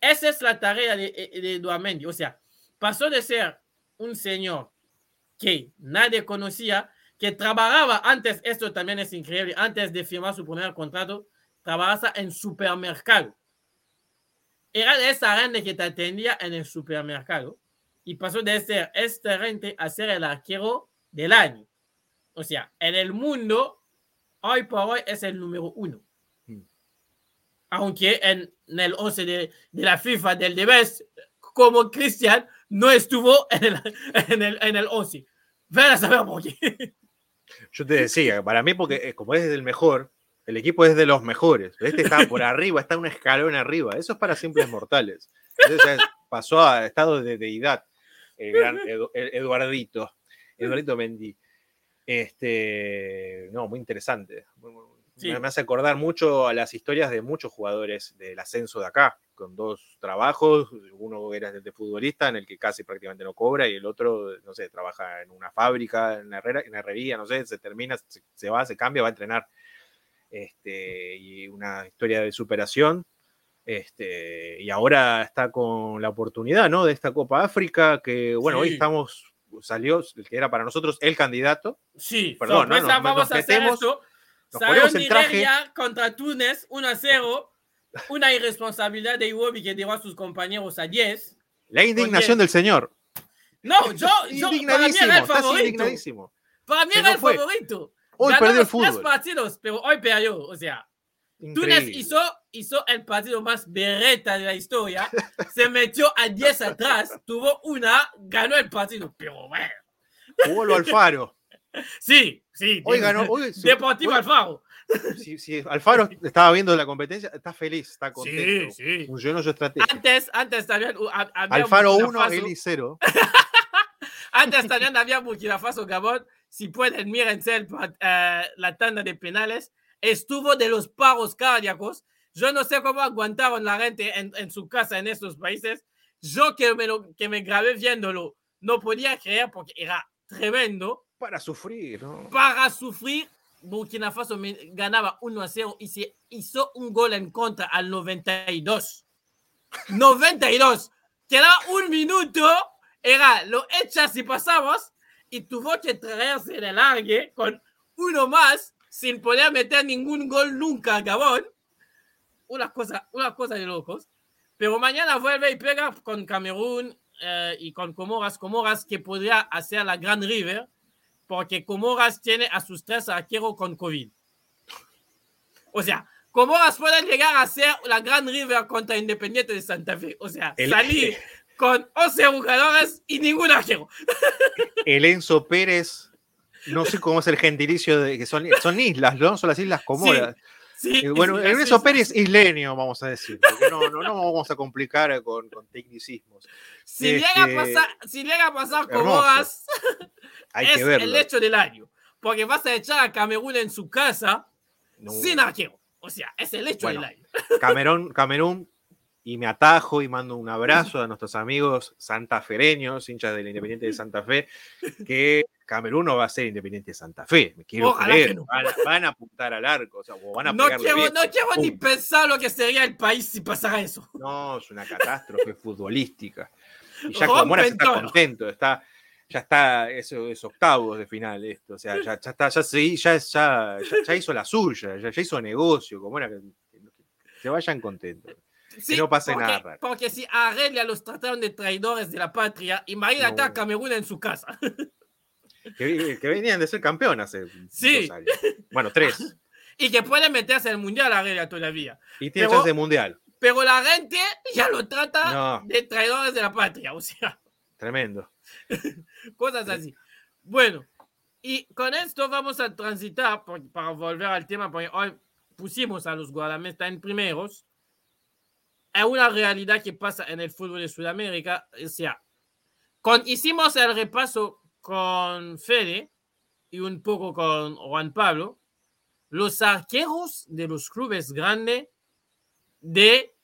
esa es la tarea de, de Duamendi. O sea, pasó de ser un señor que nadie conocía, que trabajaba antes, esto también es increíble, antes de firmar su primer contrato, trabajaba en supermercado era de esa gente que te atendía en el supermercado y pasó de ser este gente a ser el arquero del año. O sea, en el mundo, hoy por hoy es el número uno. Aunque en, el 11 de, de, la FIFA del Debes, como Cristian, no estuvo en el, en el, en el 11. Ven a saber por qué. Yo te decía, para mí, porque eh, como es el mejor, el equipo es de los mejores. Este está por arriba, está un escalón arriba. Eso es para simples mortales. Entonces pasó a estado de deidad. El gran Eduardito. Eduardito Mendy. Este, no, muy interesante. Me hace acordar mucho a las historias de muchos jugadores del ascenso de acá, con dos trabajos. Uno era de futbolista, en el que casi prácticamente no cobra, y el otro, no sé, trabaja en una fábrica, en, herrera, en herrería, no sé, se termina, se va, se cambia, va a entrenar este, y una historia de superación. Este, y ahora está con la oportunidad, ¿no? De esta Copa África, que bueno, hoy estamos, salió, el que era para nosotros el candidato. Sí, perdón, ¿no? vamos a hacer esto. Nos el traje. contra Túnez, 1 a 0. Una irresponsabilidad de Iwobi que llevó a sus compañeros a 10. La indignación del señor. No, yo, yo para mí era el favorito. Para mí era el favorito. Hoy perdió el fútbol. tres partidos, pero hoy perdió. O sea, Túnez hizo, hizo el partido más berreta de la historia. se metió a 10 atrás, tuvo una, ganó el partido. Pero bueno. Jugó lo Alfaro. Sí, sí. Hoy ganó. Hoy, Deportivo Alfaro. Si, Alfaro estaba viendo la competencia, está feliz, está contento. Sí, sí. Funcionó su estrategia. Antes, antes también. Alfaro 1, Eli 0. antes también había Burkina Faso, Gabón si pueden, mírense el, uh, la tanda de penales, estuvo de los paros cardíacos. Yo no sé cómo aguantaron la gente en, en su casa en estos países. Yo que me, lo, que me grabé viéndolo, no podía creer porque era tremendo. Para sufrir. Para sufrir. Burkina Faso ganaba 1 a 0 y se hizo un gol en contra al 92. 92. Quedaba un minuto. Era lo echas y pasamos y tuvo que traerse el alargue con uno más sin poder meter ningún gol nunca Gabón. Una cosa, una cosa de locos. Pero mañana vuelve y pega con Camerún eh, y con Comoras, Comoras que podría hacer la Gran River, porque Comoras tiene a sus tres arqueros con COVID. O sea, Comoras pueden llegar a ser la Gran River contra Independiente de Santa Fe. O sea, salir con 11 jugadores y ningún arquero. El Enzo Pérez, no sé cómo es el gentilicio de que son, son islas, ¿no? Son las Islas Comoras. Sí, eh, bueno, el Enzo Pérez isleño, vamos a decir. No, no, no vamos a complicar con, con tecnicismos. Si, llega a este, pasar, si llega a pasar Comoras, Hay es que el hecho del año. Porque vas a echar a Camerún en su casa sin arquero. O sea, es el hecho del año. Camerún, Camerún y me atajo y mando un abrazo a nuestros amigos santafereños, hinchas del Independiente de Santa Fe, que Camerún no va a ser Independiente de Santa Fe. Me quiero creer. Van, a apuntar al arco. O sea, van a no quiero, no quiero ni pensar lo que sería el país si pasara eso. No, es una catástrofe futbolística. Y ya Comoras está contento, está, ya está, eso es octavos de final esto. O sea, ya, ya está, ya, ya, ya, ya, hizo la suya, ya, hizo negocio, como era que, se vayan contentos que no pase porque, nada raro. Porque si a Arrelia los trataron de traidores de la patria, imagínate no. a Camerún en su casa. Que, que, venían de ser campeón hace sí. dos años. Bueno, tres. y que pueden meterse al mundial a Arrelia todavía. Y tiene chance de mundial. Pero la gente ya lo trata no. de traidores de la patria, o sea. Tremendo. Cosas así. Bueno, y con esto vamos a transitar para volver al tema, porque hoy pusimos a los guardamestas en primeros es una realidad que pasa en el fútbol de Sudamérica. O sea, con, hicimos el repaso con Fede y un poco con Juan Pablo, los arqueros de los clubes grandes de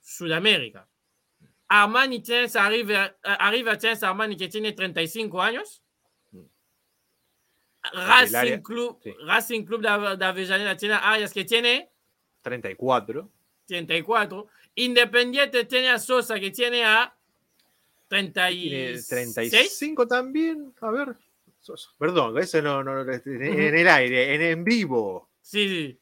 Sudamérica. Armani tienes arriba, arriba tienes Armani que tiene 35 años. Racing Club, sí. Racing Club de, de Avellaneda tiene Arias que tiene 34. 34. Independiente tiene a Sosa que tiene a 36. 35 también. A ver. Sosa. Perdón, ese no, no en el aire, en, en vivo. Sí, sí.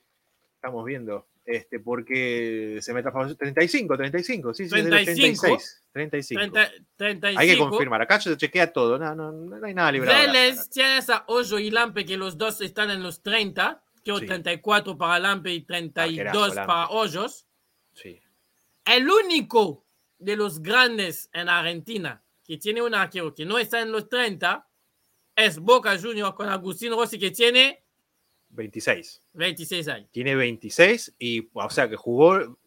Estamos viendo. Este, porque se me 35, 35, sí, sí, 35, 36, 35. 30, 35. Hay que confirmar, acá se chequea todo, no, no, no hay nada librado. Vélez tiene a Hoyo y Lampe, que los dos están en los 30, que sí. 34 para Lampe y 32 ah, para Hoyos. Sí. El único de los grandes en Argentina que tiene un arquero que no está en los 30 es Boca Juniors con Agustín Rossi que tiene 26. 26 años. Tiene 26 y, o sea, que jugó,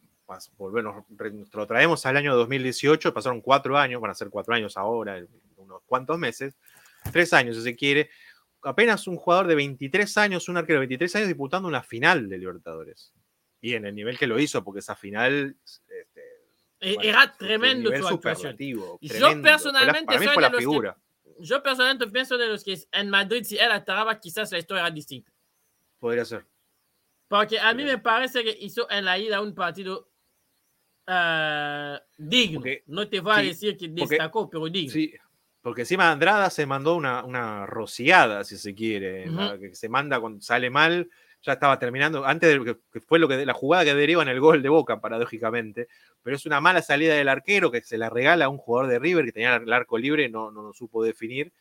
volvemos, lo traemos al año 2018, pasaron cuatro años, van a ser cuatro años ahora, unos cuantos meses, tres años si se quiere. Apenas un jugador de 23 años, un arquero de 23 años disputando una final de Libertadores y en el nivel que lo hizo, porque esa final este, bueno, era tremendo su actuación. Yo personalmente para mí fue la figura. Que, yo personalmente pienso de los que en Madrid si él estaba quizás la historia era distinta. Podría ser. Porque a mí me parece que hizo en la ida un partido uh, digno. Porque, no te voy a sí, decir que destacó, porque, pero digno. Sí, porque encima Andrada se mandó una, una rociada, si se quiere, uh -huh. que se manda cuando sale mal ya estaba terminando, antes de que fue lo que la jugada que deriva en el gol de Boca, paradójicamente, pero es una mala salida del arquero que se la regala a un jugador de River que tenía el arco libre, no, no, no supo definir,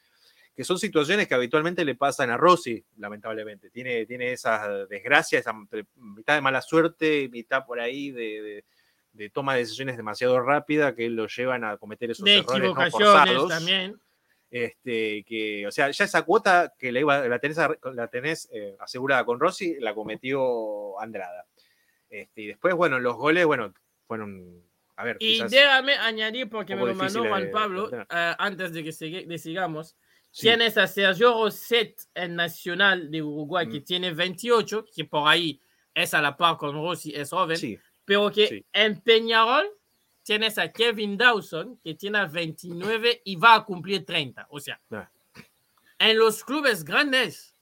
que son situaciones que habitualmente le pasan a Rossi, lamentablemente. Tiene, tiene esa desgracia, esa mitad de mala suerte, mitad por ahí de, de, de toma de decisiones demasiado rápida que lo llevan a cometer esos de errores no forzados. También. Este, que, o sea, ya esa cuota que la, iba, la tenés, la tenés eh, asegurada con Rossi, la cometió Andrada. Este, y después, bueno, los goles, bueno, fueron. A ver, y déjame añadir, porque me lo mandó Juan Pablo, uh, antes de que sigue, de sigamos. Sí. Tienes a Sergio Rosset, el nacional de Uruguay, mm. que tiene 28, que por ahí es a la par con Rossi, es joven, sí. pero que sí. en Peñarol tienes a Kevin Dawson, que tiene 29 y va a cumplir 30. O sea, en los clubes grandes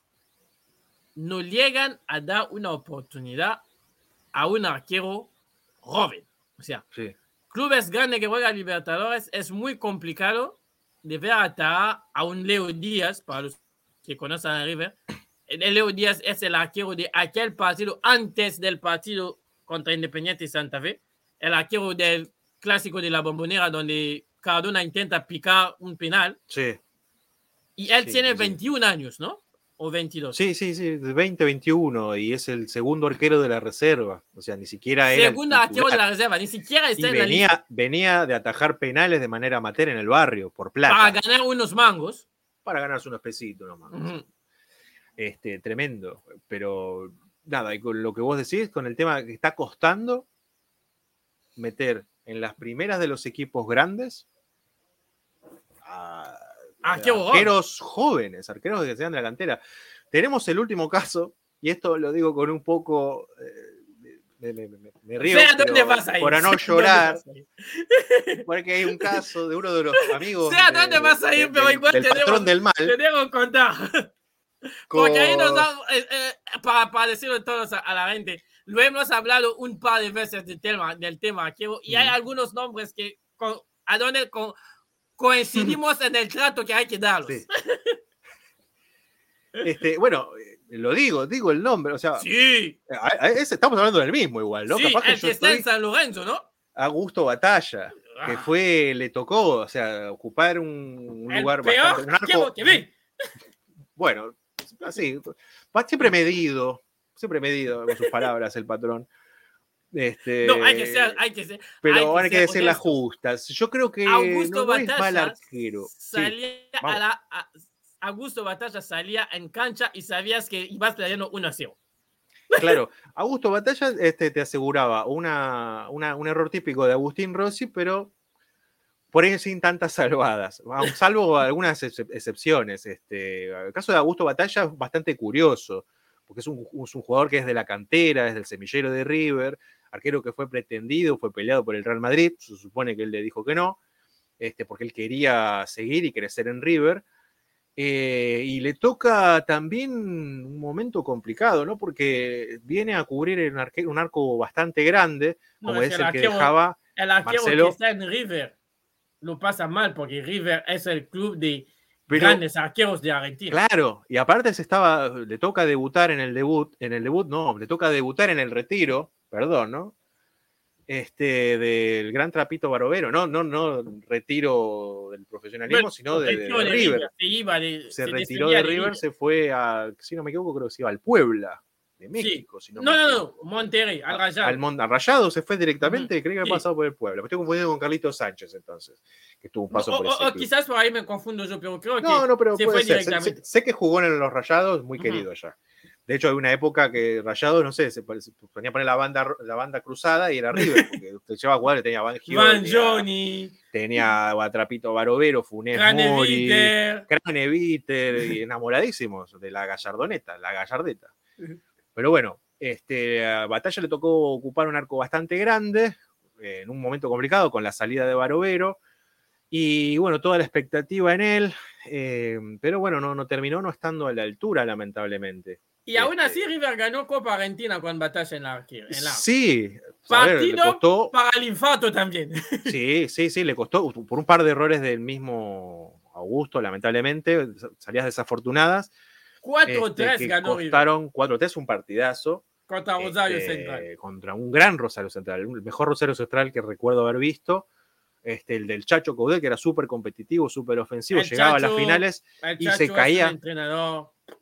no llegan a dar una oportunidad a un arquero joven. O sea, sí. clubes grandes que juegan Libertadores es muy complicado de ver hasta a un Leo Díaz, para los que conocen a River. El Leo Díaz es el arquero de aquel partido antes del partido contra Independiente Santa Fe. El arquero del clásico de la bombonera donde Cardona intenta picar un penal. Sí. Y él Sí, tiene sí. 21 años, ¿no? O 22. Sí, sí, sí, de 20-21 y es el segundo arquero de la reserva. O sea, ni siquiera era. Segundo arquero de la reserva, ni siquiera Y está en la lista venía, venía de atajar penales de manera amateur en el barrio, por plata, para para, ganar unos mangos. ganarse unos pesitos nomás. Ujú. este, tremendo. Pero nada, y con lo que vos decís, con el tema que está costando meter en las primeras de los equipos grandes a, a Arquero arqueros jóvenes, arqueros que sean de la cantera. Tenemos el último caso, y esto lo digo con un poco. eh, me, me- me- me río pero vas a ir. para sé no llorar, porque hay un caso de uno de los amigos. Sé a de- dónde vas a ir, pero igual del tenemos- patrón del mal. Te debo contar. Porque ahí nos con- da, eh, eh, para, para decirlo todos a, a la gente, lo hemos hablado un par de veces del tema, del tema arquero, y hay Ujú. algunos nombres que con- a donde con- coincidimos en el trato que hay que darlos. Sí. Este, bueno, lo digo, digo el nombre, o sea, Sí, a- a- ese- estamos hablando del mismo igual, ¿no? sí, Capaz que el yo que está en San Lorenzo, ¿no? Augusto Batalla, que Ah, fue, le tocó, o sea, ocupar un, un el lugar peor bastante, un arco- que vi. bueno, así, va siempre medido, siempre medido con sus palabras el patrón. Este, No, hay que ser, hay que ser. pero hay que, ser decir las justas. Yo creo que Augusto no, no es mal arquero. Sí, salía a la, a- Augusto Batalla salía en cancha y sabías que ibas perdiendo 1 a 0. Claro, Augusto Batalla este, te aseguraba una, una- un error típico de Agustín Rossi, pero por ahí sin tantas salvadas, salvo algunas excep- excepciones. Este, el caso de Augusto Batalla es bastante curioso, porque es un, es un jugador que es de la cantera, es del semillero de River, arquero que fue pretendido, fue peleado por el Real Madrid, se supone que él le dijo que no, este, porque él quería seguir y crecer en River. Eh, y le toca también un momento complicado, ¿no? Porque viene a cubrir un, arque- un arco bastante grande, No, como es es el que dejaba. El arquero Marcelo- que está en River lo pasa mal porque River es el club de Pero, grandes arqueros de Argentina. claro, y aparte se estaba, le toca debutar en el debut, en el debut, no, le toca debutar en el retiro, perdón, ¿no? Este, del gran trapito Barovero, no, no, no retiro del profesionalismo, Bueno, sino de, de- retiro de de River. Se, iba de, Se retiró de River, se fue a, si no me equivoco, creo que se iba al Puebla, de México, si no No, no, no, Monterrey, al Rayado. Al Rayado se fue directamente, creo que ha Sí. pasado por el Puebla. Me estoy confundiendo con Carlitos Sánchez entonces, que tuvo un paso o, por o- ese o quizás por ahí me confundo yo, pero creo No, que no, pero se puede fue ser. Sé, directamente. sé- sé que jugó en los Rayados, muy querido allá. De hecho, hay una época que Rayados, no sé, se ponía a poner la banda, la banda cruzada y era River, porque usted lleva a jugar tenía Van tenía, Johnny, tenía a Trapito Barovero, Funes Mori, Craneviter. Craneviter, y enamoradísimos de la Gallardoneta, la Gallardeta. Pero bueno, este, a Batalla le tocó ocupar un arco bastante grande, eh, en un momento complicado con la salida de Barovero. Y bueno, toda la expectativa en él, eh, pero bueno, no, no terminó no estando a la altura, lamentablemente. Y aún Este- así River ganó Copa Argentina con batalla en la en la- Sí, a ver, le Partido costó, para el infarto también. sí, sí, sí, le costó por un par de errores del mismo Augusto, lamentablemente, salidas desafortunadas. 4-3 este, ganó costaron 4-3, un partidazo. contra Rosario este, Central. Contra un gran Rosario Central, el mejor Rosario Central que recuerdo haber visto. Este, el del Chacho Coudet, que era súper competitivo, súper ofensivo, El llegaba a Chacho- las finales. Y se caía.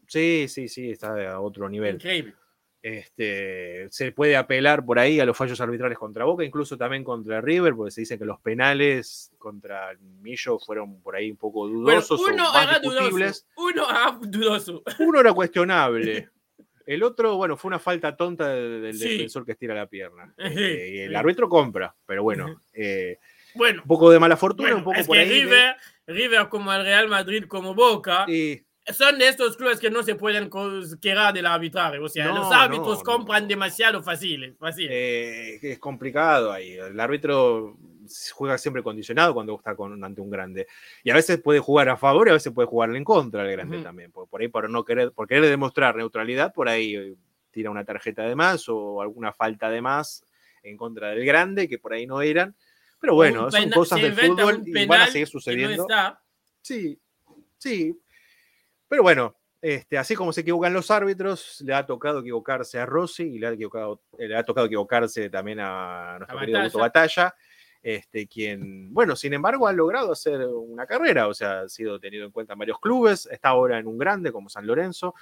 Sí, sí, sí, está a otro nivel. increíble. Este, se puede apelar por ahí a los fallos arbitrales contra Boca, incluso también contra River, porque se dice que los penales contra Millo fueron por ahí un poco dudosos uno o más era dudoso. Uno era dudoso. Uno era cuestionable. El otro, bueno, fue una falta tonta del, Sí. defensor que estira la pierna. Sí, Este, y el árbitro compra, pero bueno, eh, Bueno, un poco de mala fortuna, bueno, un poco es por que ahí. de- River, River como el Real Madrid, como Boca, y- son estos clubes que no se pueden quedar del arbitraje. O sea, No, los árbitros no, compran no. demasiado fáciles. fáciles. eh, es complicado ahí. El árbitro juega siempre condicionado cuando está con, ante un grande. Y a veces puede jugar a favor y a veces puede jugarle en contra al grande Ujú. también. Por, por ahí, por no querer, por querer demostrar neutralidad, por ahí eh, tira una tarjeta de más o alguna falta de más en contra del grande, que por ahí no eran. Pero bueno, son cosas del fútbol y van a seguir no sucediendo. está. Sí, sí. Pero bueno, este, así como se equivocan los árbitros, le ha tocado equivocarse a Rossi y le ha, equivocado- eh, le ha tocado equivocarse también a nuestro A querido Augusto Batalla. Este, quien, bueno, sin embargo, ha logrado hacer una carrera, o sea, ha sido tenido en cuenta en varios clubes, está ahora en un grande como San Lorenzo,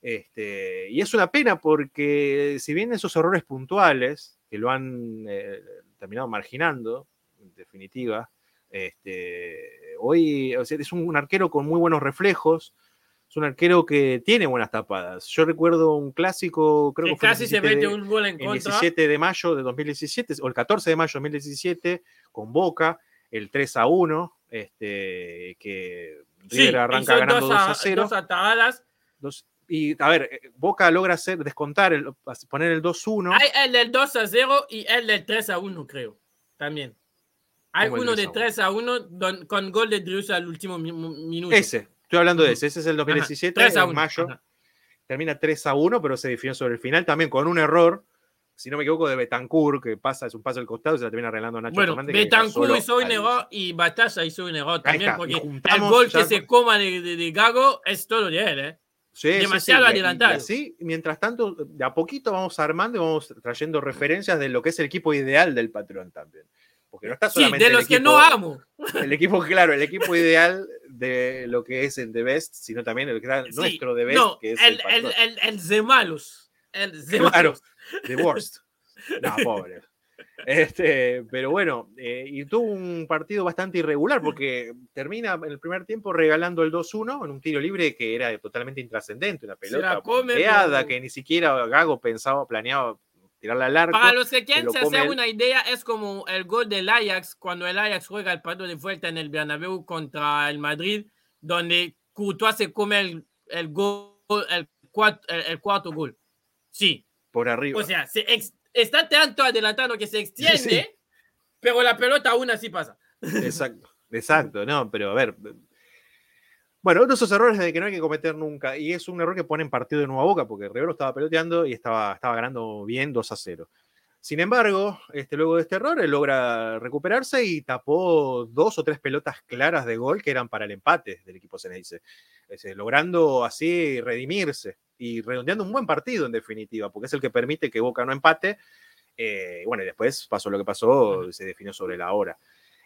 este, y es una pena porque si bien esos errores puntuales que lo han eh, terminado marginando, en definitiva, este, hoy es un arquero con muy buenos reflejos, un arquero que tiene buenas tapadas. Yo recuerdo un clásico, creo que, casi se mete un gol en contra. El 17 de mayo de 2017, o el 14 de mayo de 2017, con Boca, el 3 a 1, este, que River arranca ganando 2 a, 0. Dos atajadas. y a ver, eh, Boca logra hacer, descontar, el, poner el 2-1. Hay el del 2 a 0 y el del 3 a 1, creo. También. Hay uno de 3 a 1 con gol de Drius al último minuto. Ese, Estoy hablando de ese, ese es el 2017, en mayo. Termina 3 a 1, pero se definió sobre el final también con un error, si no me equivoco, de Betancourt, que pasa, es un paso al costado y se la termina arreglando Nacho Bueno, Betancourt hizo un error y Batalla hizo un error también, porque el gol que se coma de, de, Gago es todo de él, ¿eh? Sí, Demasiado sí, adelantado. Sí, mientras tanto, de a poquito vamos armando y vamos trayendo referencias de lo que es el equipo ideal del patrón también. Porque no está solamente. Sí, de los que no amo. El equipo, claro, el equipo ideal de lo que es el The Best, sino también el gran, nuestro The Best, que es el, el, el, el, de malos. El de claro, The Worst. No, pobre. Este, pero bueno, eh, y tuvo un partido bastante irregular porque termina en el primer tiempo regalando el 2-1 en un tiro libre que era totalmente intrascendente, una pelota creada que ni siquiera Gago pensaba, planeaba tirarla al arco. Para los que quieren se hacer una idea, es como el gol del Ajax cuando el Ajax juega el partido de vuelta en el Bernabéu contra el Madrid, donde Courtois se come el, el gol, el, el, cuarto gol. Sí. Por arriba. O sea, se está tanto adelantado que se extiende, pero la pelota aún así pasa. Exacto, exacto, no, pero a ver, bueno, uno de esos errores de que no hay que cometer nunca, y es un error que pone en partido de nueva boca, porque Rivero estaba peloteando y estaba, estaba ganando bien 2 a 0. Sin embargo, este, luego de este error, él logra recuperarse y tapó dos o tres pelotas claras de gol que eran para el empate del equipo Ceneice, logrando así redimirse y redondeando un buen partido en definitiva, porque es el que permite que Boca no empate. Eh, bueno, y después pasó lo que pasó, se definió sobre la hora.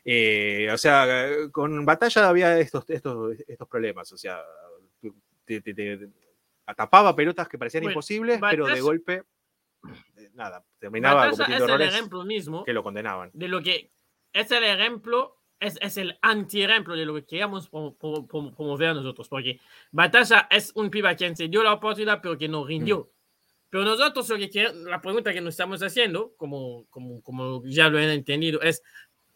Eh, o sea, con batalla había estos, estos, estos problemas. O sea, te, atapaba pelotas que parecían imposibles, pero de golpe, eh, nada, terminaba cometiendo es el ejemplo mismo que lo condenaban. De lo que es el ejemplo, es, es el anti-ejemplo de lo que queríamos promover nosotros. Porque Batalla es un piba quien se dio la oportunidad, pero que no rindió. Mm. Pero nosotros lo que la pregunta que nos estamos haciendo, como, como, como ya lo han entendido, es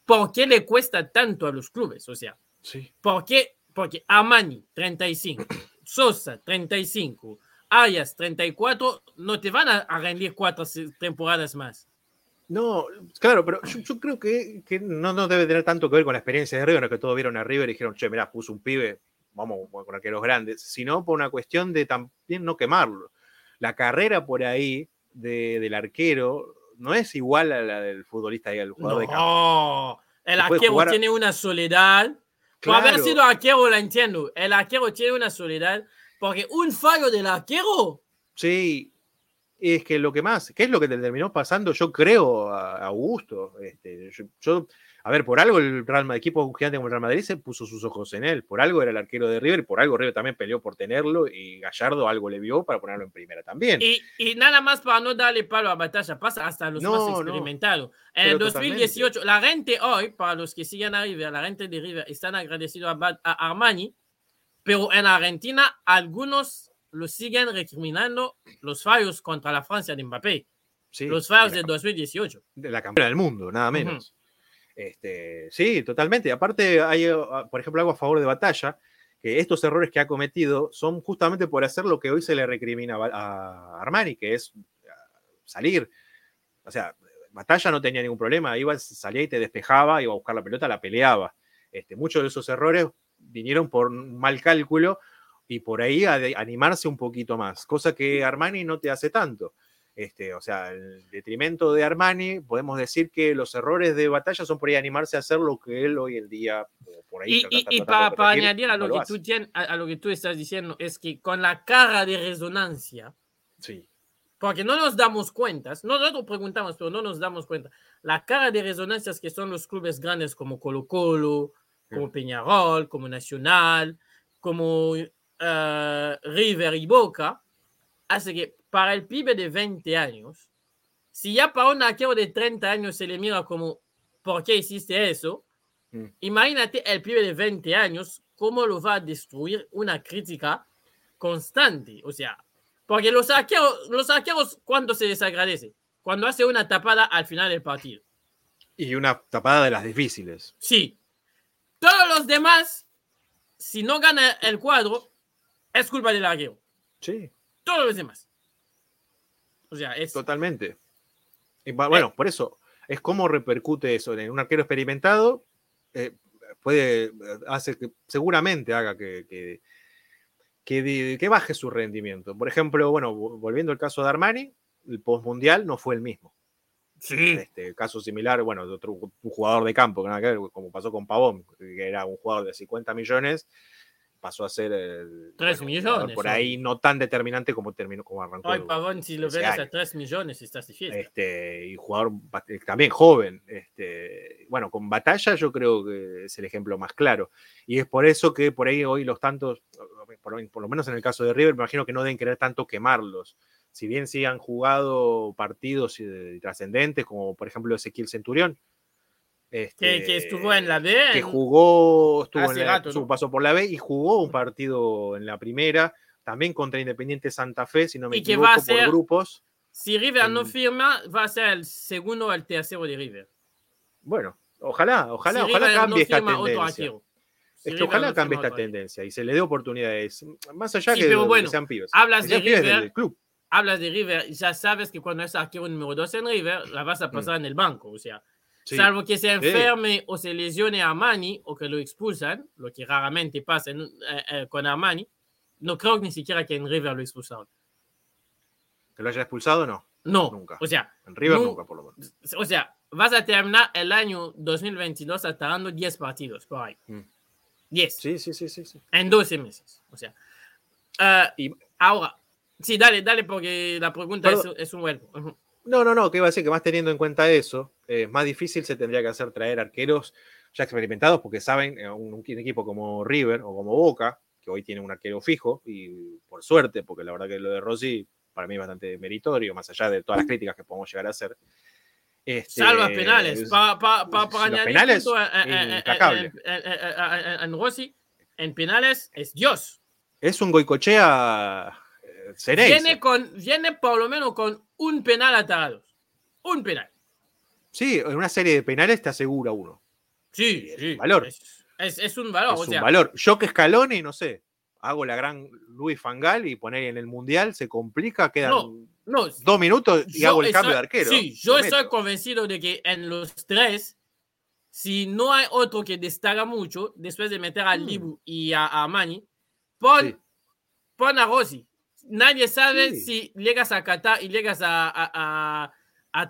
¿Por qué le cuesta tanto a los clubes? O sea, sí. ¿por qué? Porque Armani, 35, Sosa, 35, Arias, 34, no te van a, rendir cuatro temporadas más. No, claro, pero yo, creo que, que, no, no debe tener tanto que ver con la experiencia de River, que todos vieron a River y dijeron, che, mirá, puso un pibe, vamos con arqueros grandes, sino por una cuestión de también no quemarlo. La carrera por ahí de, del arquero no es igual a la del futbolista y al jugador de campo. No, el arquero tiene una soledad. Por haber sido arquero, la entiendo. El arquero tiene una soledad porque un fallo del arquero. Sí, es que lo que más, ¿qué es lo que te terminó pasando? Yo creo, a Augusto. Este, yo a ver, por algo el Real Madrid, equipo gigante como el Real Madrid se puso sus ojos en él. Por algo era el arquero de River, por algo River también peleó por tenerlo y Gallardo algo le vio para ponerlo en primera también. Y, nada más para no darle palo a batalla, pasa hasta los más experimentados. en el 2018, la gente hoy, para los que siguen a River, la gente de River están agradecidos a, a Armani, pero en Argentina algunos lo siguen recriminando los fallos contra la Francia de Mbappé. los fallos de, 2018. De la campeona del mundo, nada menos. Este, sí, totalmente. Aparte, hay, ah, por ejemplo, algo a favor de Batalla, que estos errores que ha cometido son justamente por hacer lo que hoy se le recrimina a Armani, que es ah, salir. O sea, Batalla no tenía ningún problema, iba, salía y te despejaba, iba a buscar la pelota, la peleaba. Este, muchos de esos errores vinieron por mal cálculo y por ahí a animarse un poquito más, cosa que Armani no te hace tanto. Este, o sea, el detrimento de Armani, podemos decir que los errores de batalla son por ahí animarse a hacer lo que él hoy en día por ahí. Y, para, añadir a lo, que tú a, lo que tú estás diciendo, es que con la cara de resonancia, sí. porque no nos damos cuenta, nosotros preguntamos, pero no nos damos cuenta. La cara de resonancias que son los clubes grandes como Colo Colo, como Peñarol, como Nacional, como uh, River y Boca, hace que para el pibe de 20 años, si ya para un arquero de 30 años se le mira como, ¿por qué hiciste eso? Mm. Imagínate el pibe de 20 años, cómo lo va a destruir una crítica constante. O sea, porque los arqueros, los arqueros ¿cuándo se les agradece? Cuando hace una tapada al final del partido. Y una tapada de las difíciles. Sí. Todos los demás, si no gana el cuadro, es culpa del arquero. Sí. Todos los demás. O sea, es. Totalmente. bueno, por eso, es cómo repercute eso en un arquero experimentado. Eh, puede, hace que seguramente haga que que, baje su rendimiento. Por ejemplo, bueno, volviendo al caso de Armani, el postmundial no fue el mismo. Sí. Este, caso similar, bueno, de otro un jugador de campo, como pasó con Pavón, que era un jugador de 50 millones, pasó a ser el, 3 millones. Por ahí no tan determinante como terminó, como arrancó. Ay, Pavón, si lo a 3 millones, estás difícil. Este, y jugador eh, también joven. Este, bueno, con batalla yo creo que es el ejemplo más claro. Y es por eso que por ahí hoy los tantos, por, lo menos en el caso de River, me imagino que no deben querer tanto quemarlos. Si bien sí han jugado partidos eh, trascendentes, como por ejemplo Ezequiel Centurión, este, que, estuvo en la B. Que jugó, estuvo en su paso por la B y jugó un partido en la primera, también contra Independiente Santa Fe, si no me equivoco, por grupos. Si River no firma, va a ser el segundo o el tercero de River. Bueno, ojalá, ojalá, ojalá cambie esta tendencia. es que ojalá cambie esta tendencia y se le dé oportunidades, más allá que, de, sean pibes. Hablas de River, club. hablas de River y ya sabes que cuando es arquero número 2 en River, la vas a pasar mm. en el banco, o sea, Salvo que se enferme o se lesione a Armani o que lo expulsan, lo que raramente pasa eh, eh, con Armani, no creo ni siquiera que en River lo expulsaron. ¿Que lo haya expulsado? No. No. Nunca. O sea. En River nunca, por lo menos. O sea, vas a terminar el año 2022 atarando 10 partidos por ahí. 10. Mm. Sí, sí, sí, sí, sí, En 12 meses. O sea. Uh, y ahora, sí, dale, dale, porque la pregunta es, es, un vuelvo. No, no, no, que iba a decir que más teniendo en cuenta eso, eh, más difícil se tendría que hacer traer arqueros ya experimentados porque saben, eh, un, equipo como River o como Boca, que hoy tiene un arquero fijo, y por suerte, porque la verdad que lo de Rossi para mí es bastante meritorio, más allá de todas las críticas que podemos llegar a hacer. Este, Salva penales. Para pa, pa, añadir penales, en, Rossi, en penales es Dios. Es un Goicochea Viene, con, viene por lo menos con un penal atado. Un penal. Sí, en una serie de penales te asegura uno. Sí, sí. valor. Es, un valor. Es un valor. Yo que escalone, no sé, hago la gran Luis Fangal y poner en el mundial, se complica, quedan dos minutos y hago el cambio de arquero. Sí, yo estoy convencido de que en los tres, si no hay otro que destaca mucho, después de meter al Libu mm. y a, Mani, pon, pon a Rossi nadie sabe si llegas a Qatar y llegas a, a, a,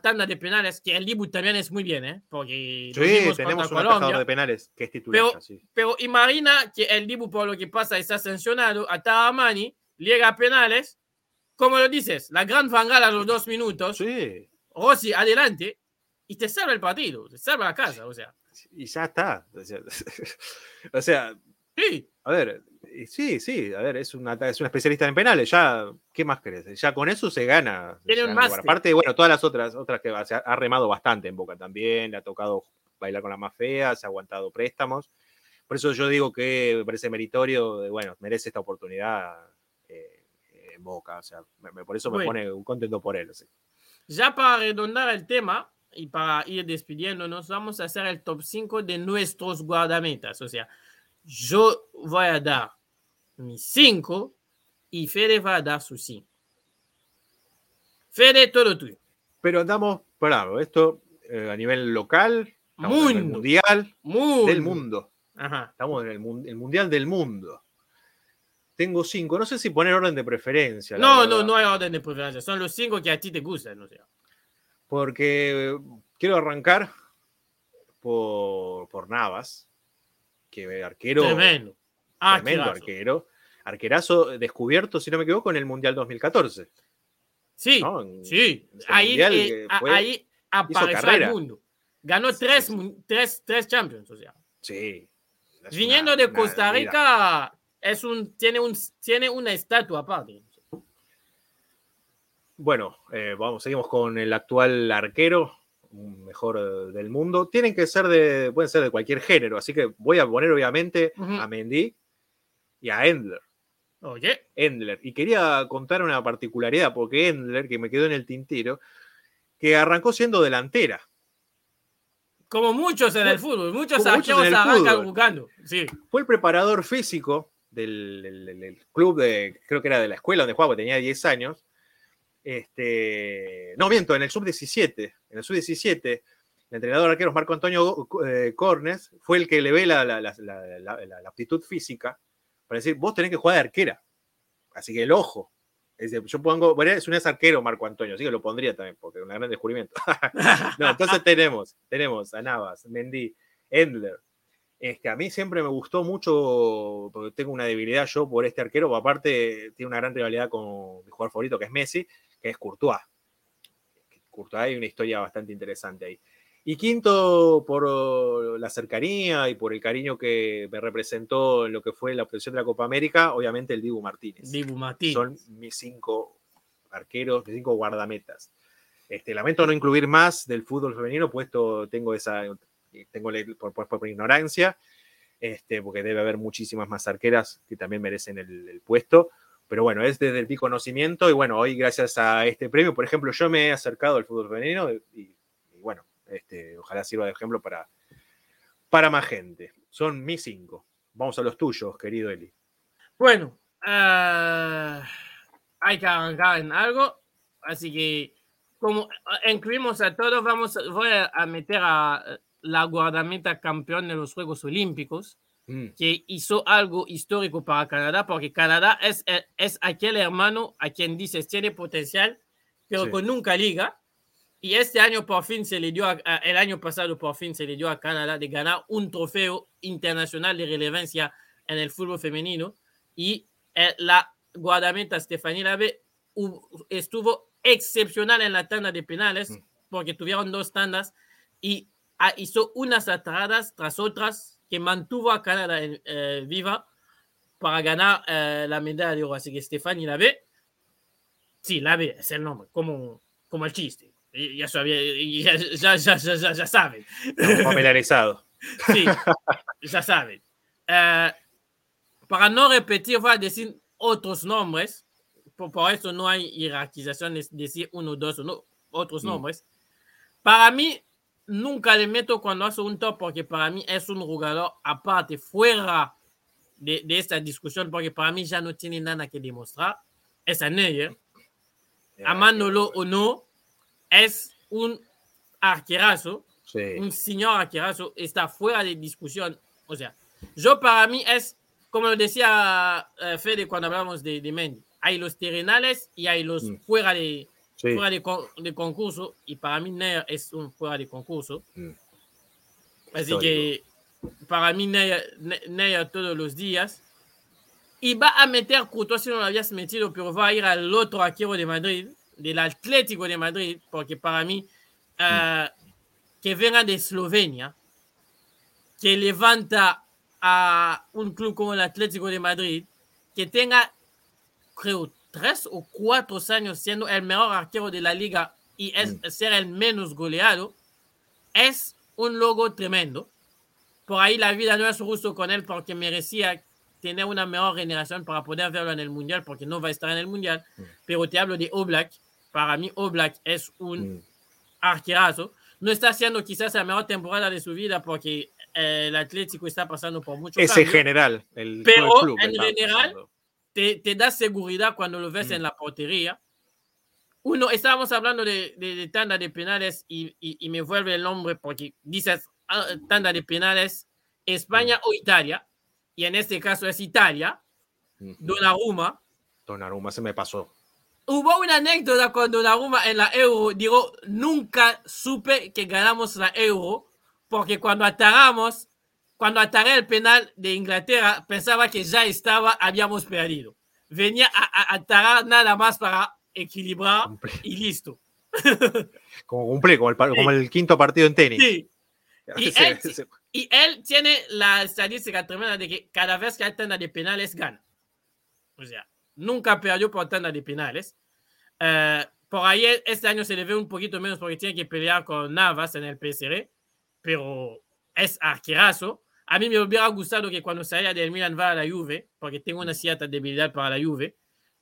tanda de penales, que el Libu también es muy bien, ¿eh? Porque sí, tenemos un atajador de penales que es titular. Pero, pero imagina que el Libu, por lo que pasa, está sancionado, a Taramani, llega a penales, como lo dices, la gran fangala a los dos minutos. Sí. Rossi, adelante, y te salva el partido, te salva la casa, o sea. Y ya está. O sea, sí. A ver, sí, sí, a ver, es una, es una especialista en penales, ya, ¿qué más crees? Ya con eso se gana. Tiene un Aparte, bueno, todas las otras, otras que ha remado bastante en Boca también, le ha tocado bailar con la más fea, se ha aguantado préstamos. Por eso yo digo que me parece meritorio, bueno, merece esta oportunidad eh, en Boca, o sea, por eso me pone un contento por él. Ya para redondar el tema y para ir despidiéndonos, vamos a hacer el top 5 de nuestros guardametas, o sea, yo voy a dar mis 5 y Fede va a dar sus 5. Fede, todo tuyo. Pero andamos, bravo, esto eh, a nivel local, mundial del mundo. Estamos en el, mundial del mundo. Tengo cinco. No sé si poner orden de preferencia. No, no, no hay orden de preferencia. Son los cinco que a ti te gustan. Porque quiero arrancar por, por Navas, que arquero. Tremendo. Tremendo arquero. Arquerazo descubierto, si no me equivoco, en el Mundial 2014. Sí, sí. Ahí, eh, ahí apareció el mundo. Ganó tres, tres, tres Champions, o sea. Sí. Viniendo de Costa Rica, es un, tiene, un, tiene una estatua aparte. Bueno, eh, vamos, seguimos con el actual arquero, mejor eh, del mundo. Tienen que ser de, pueden ser de cualquier género, así que voy a poner obviamente a Mendy y a Endler. Oye. Endler. Y quería contar una particularidad, porque Endler, que me quedó en el tintero, que arrancó siendo delantera. Como muchos en el fútbol, muchos arqueros arrancan buscando. Sí. Fue el preparador físico del, club de, creo que era de la escuela donde jugaba, tenía 10 años. Este, no, miento, en el sub-17. En el sub-17, el entrenador arquero Marco Antonio eh, Cornes fue el que le ve la, la aptitud física para decir, vos tenés que jugar de arquera. Así que el ojo. Es yo pongo, bueno, es un arquero Marco Antonio, así que lo pondría también, porque es un gran descubrimiento. no, entonces tenemos, tenemos a Navas, Mendy, Endler. Es que a mí siempre me gustó mucho, porque tengo una debilidad yo por este arquero, aparte tiene una gran rivalidad con mi jugador favorito, que es Messi, que es Courtois. Courtois hay una historia bastante interesante ahí. Y quinto, por la cercanía y por el cariño que me representó en lo que fue la obtención de la Copa América, obviamente el Dibu Martínez. Dibu Martínez. Son mis cinco arqueros, mis cinco guardamentas. Este, lamento no incluir más del fútbol femenino, puesto tengo esa, tengo por, por, ignorancia, este, porque debe haber muchísimas más arqueras que también merecen el, puesto. Pero bueno, es desde el conocimiento y bueno, hoy gracias a este premio, por ejemplo, yo me he acercado al fútbol femenino y bueno, este, ojalá sirva de ejemplo para, para más gente. Son mis cinco. Vamos a los tuyos, querido Eli. Bueno, ah, hay que arrancar en algo, así que como incluimos a todos, vamos, voy a meter a la guardameta campeón de los Juegos Olímpicos, mm. que hizo algo histórico para Canadá, porque Canadá es, es aquel hermano a quien dices tiene potencial, pero con nunca liga. Y este año por fin se le dio, el año pasado por fin se le dio a Canadá de ganar un trofeo internacional de relevancia en el fútbol femenino. Y eh, la guardameta Stephanie Labe estuvo excepcional en la tanda de penales mm. porque tuvieron dos tandas y ah, hizo unas atajadas tras otras que mantuvo a Canadá eh, viva para ganar eh, la medalla de oro. Así que Stephanie Labe, sí, Labe es el nombre, como, como el chiste ya, sabía, ya, ya, ya, ya, ya saben. Familiarizado. Sí, ya saben. Uh, para no repetir, voy a decir otros nombres. Por, por eso no hay jerarquización, es decir uno, dos o no, otros mm. nombres. Para mí, nunca le meto cuando hace un top, porque para mí es un jugador aparte, fuera de, de esta discusión, porque para mí ya no tiene nada que demostrar. Es a Neuer. Amándolo o no, es un arquerazo, un señor arquerazo, está fuera de discusión. O sea, yo para mí es, como decía uh, Fede cuando hablamos de, de, Mendy, hay los terrenales y hay los mm. fuera, de, fuera de, de, concurso, y para mí Neyer es un fuera de concurso. Mm. Así que para mí todos los días. Y va a meter Courtois si no lo habías metido, pero va a ir al otro arquero de Madrid, del Atlético de Madrid, porque para mí, uh, que venga de Eslovenia, que levanta a un club como el Atlético de Madrid, que tenga, creo, tres o cuatro años siendo el mejor arquero de la liga y es, ser el menos goleado, es un logo tremendo. Por ahí la vida no es justo con él porque merecía tener una mejor generación para poder verlo en el Mundial, porque no va a estar en el Mundial. Pero te hablo de Oblak, para mí Oblak es un mm. arquerazo. No está haciendo quizás la mejor temporada de su vida porque eh, el Atlético está pasando por mucho Ese general. El, Pero en general te, te, da seguridad cuando lo ves mm. en la portería. Uno, estábamos hablando de, de, tanda de penales y, y, me vuelve el nombre porque dices ah, tanda de penales España mm. o Italia. Y en este caso es Italia. Donnarumma. Donnarumma se me pasó hubo una anécdota cuando la Roma en la Euro, digo, nunca supe que ganamos la Euro, porque cuando atagamos, cuando ataré el penal de Inglaterra, pensaba que ya estaba, habíamos perdido. Venía a, a atarar nada más para equilibrado y listo. Como cumple, como el, como el quinto partido en tenis. Sí. Y, él, tiene la estadística tremenda de que cada vez que hay tanda de penales, gana. O sea, nunca perdió por tanda de penales. Eh, por ahí este año se le ve un poquito menos porque tiene que pelear con Navas en el PSR, pero es arquerazo. A mí me hubiera gustado que cuando salga del Milan va a la Juve, porque tengo una cierta debilidad para la Juve,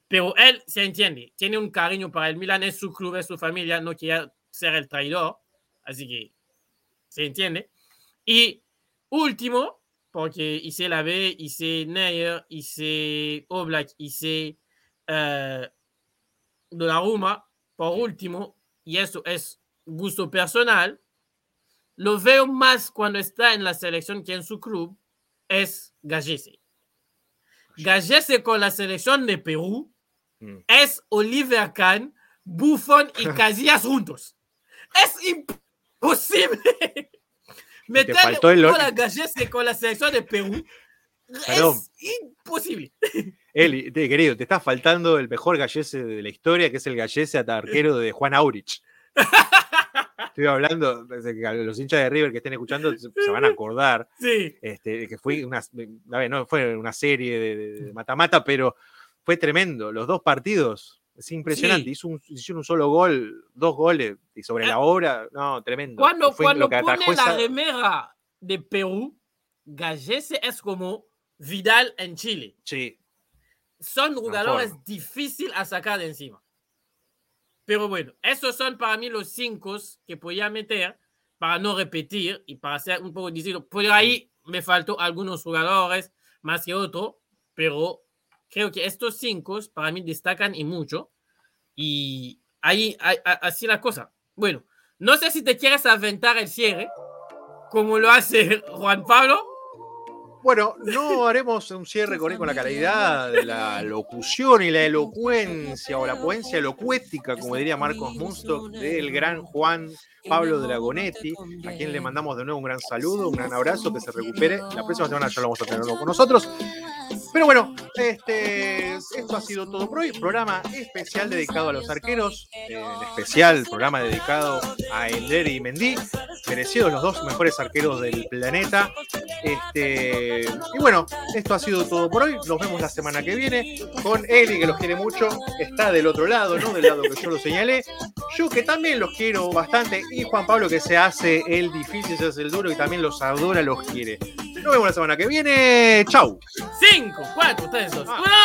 pero él se entiende, tiene un cariño para el Milan, es su club, es su familia, no quiere ser el traidor, así que se entiende. Y último, porque hice la B, hice Neyer, hice Oblak, hice uh, Donnarumma, por último, y eso es gusto personal, lo veo más cuando está en la selección que en su club, es Gallese. Gallese con la selección de Perú mm. es Oliver Kahn, Buffon y Casillas juntos. Es imposible. Meterle un gol a Gallese con la selección de Perú es imposible. Eli, querido, te está faltando el mejor gallese de la historia, que es el gallese arquero de Juan Aurich. Estoy hablando, los hinchas de River que estén escuchando se, van a acordar. Sí. Este, que fue una, no fue una serie de mata-mata, pero fue tremendo. Los dos partidos, es impresionante. Hizo un, hicieron un solo gol, dos goles, y sobre la hora, no, tremendo. Cuando, cuando pone la remera de Perú, Gallese es como Vidal en Chile. Sí son jugadores difíciles a sacar de encima. Pero bueno, esos son para mí los cinco que podía meter para no repetir y para ser un poco distinto. Por ahí me faltó algunos jugadores más que otros, pero creo que estos cinco para mí destacan y mucho. Y ahí, así la cosa. Bueno, no sé si te quieres aventar el cierre, como lo hace Juan Pablo. Bueno, no haremos un cierre con, con la calidad de la locución y la elocuencia o la poencia elocuética, como diría Marcos Munstock, del gran Juan Pablo Dragonetti, a quien le mandamos de nuevo un gran saludo, un gran abrazo, que se recupere. La próxima semana ya lo vamos a tener con nosotros. Pero bueno, este, esto ha sido todo por hoy. Programa especial dedicado a los arqueros, en especial programa dedicado a Ender y Mendy, merecidos los dos mejores arqueros del planeta. Este, y bueno, esto ha sido todo por hoy. Nos vemos la semana que viene con Eli, que los quiere mucho. Está del otro lado, ¿no? Del lado que yo lo señalé. Yo que también los quiero bastante. Y Juan Pablo que se hace el difícil, se hace el duro y también los adora, los quiere. Nos vemos la semana que viene. Chau. 5, 4, 3, 2,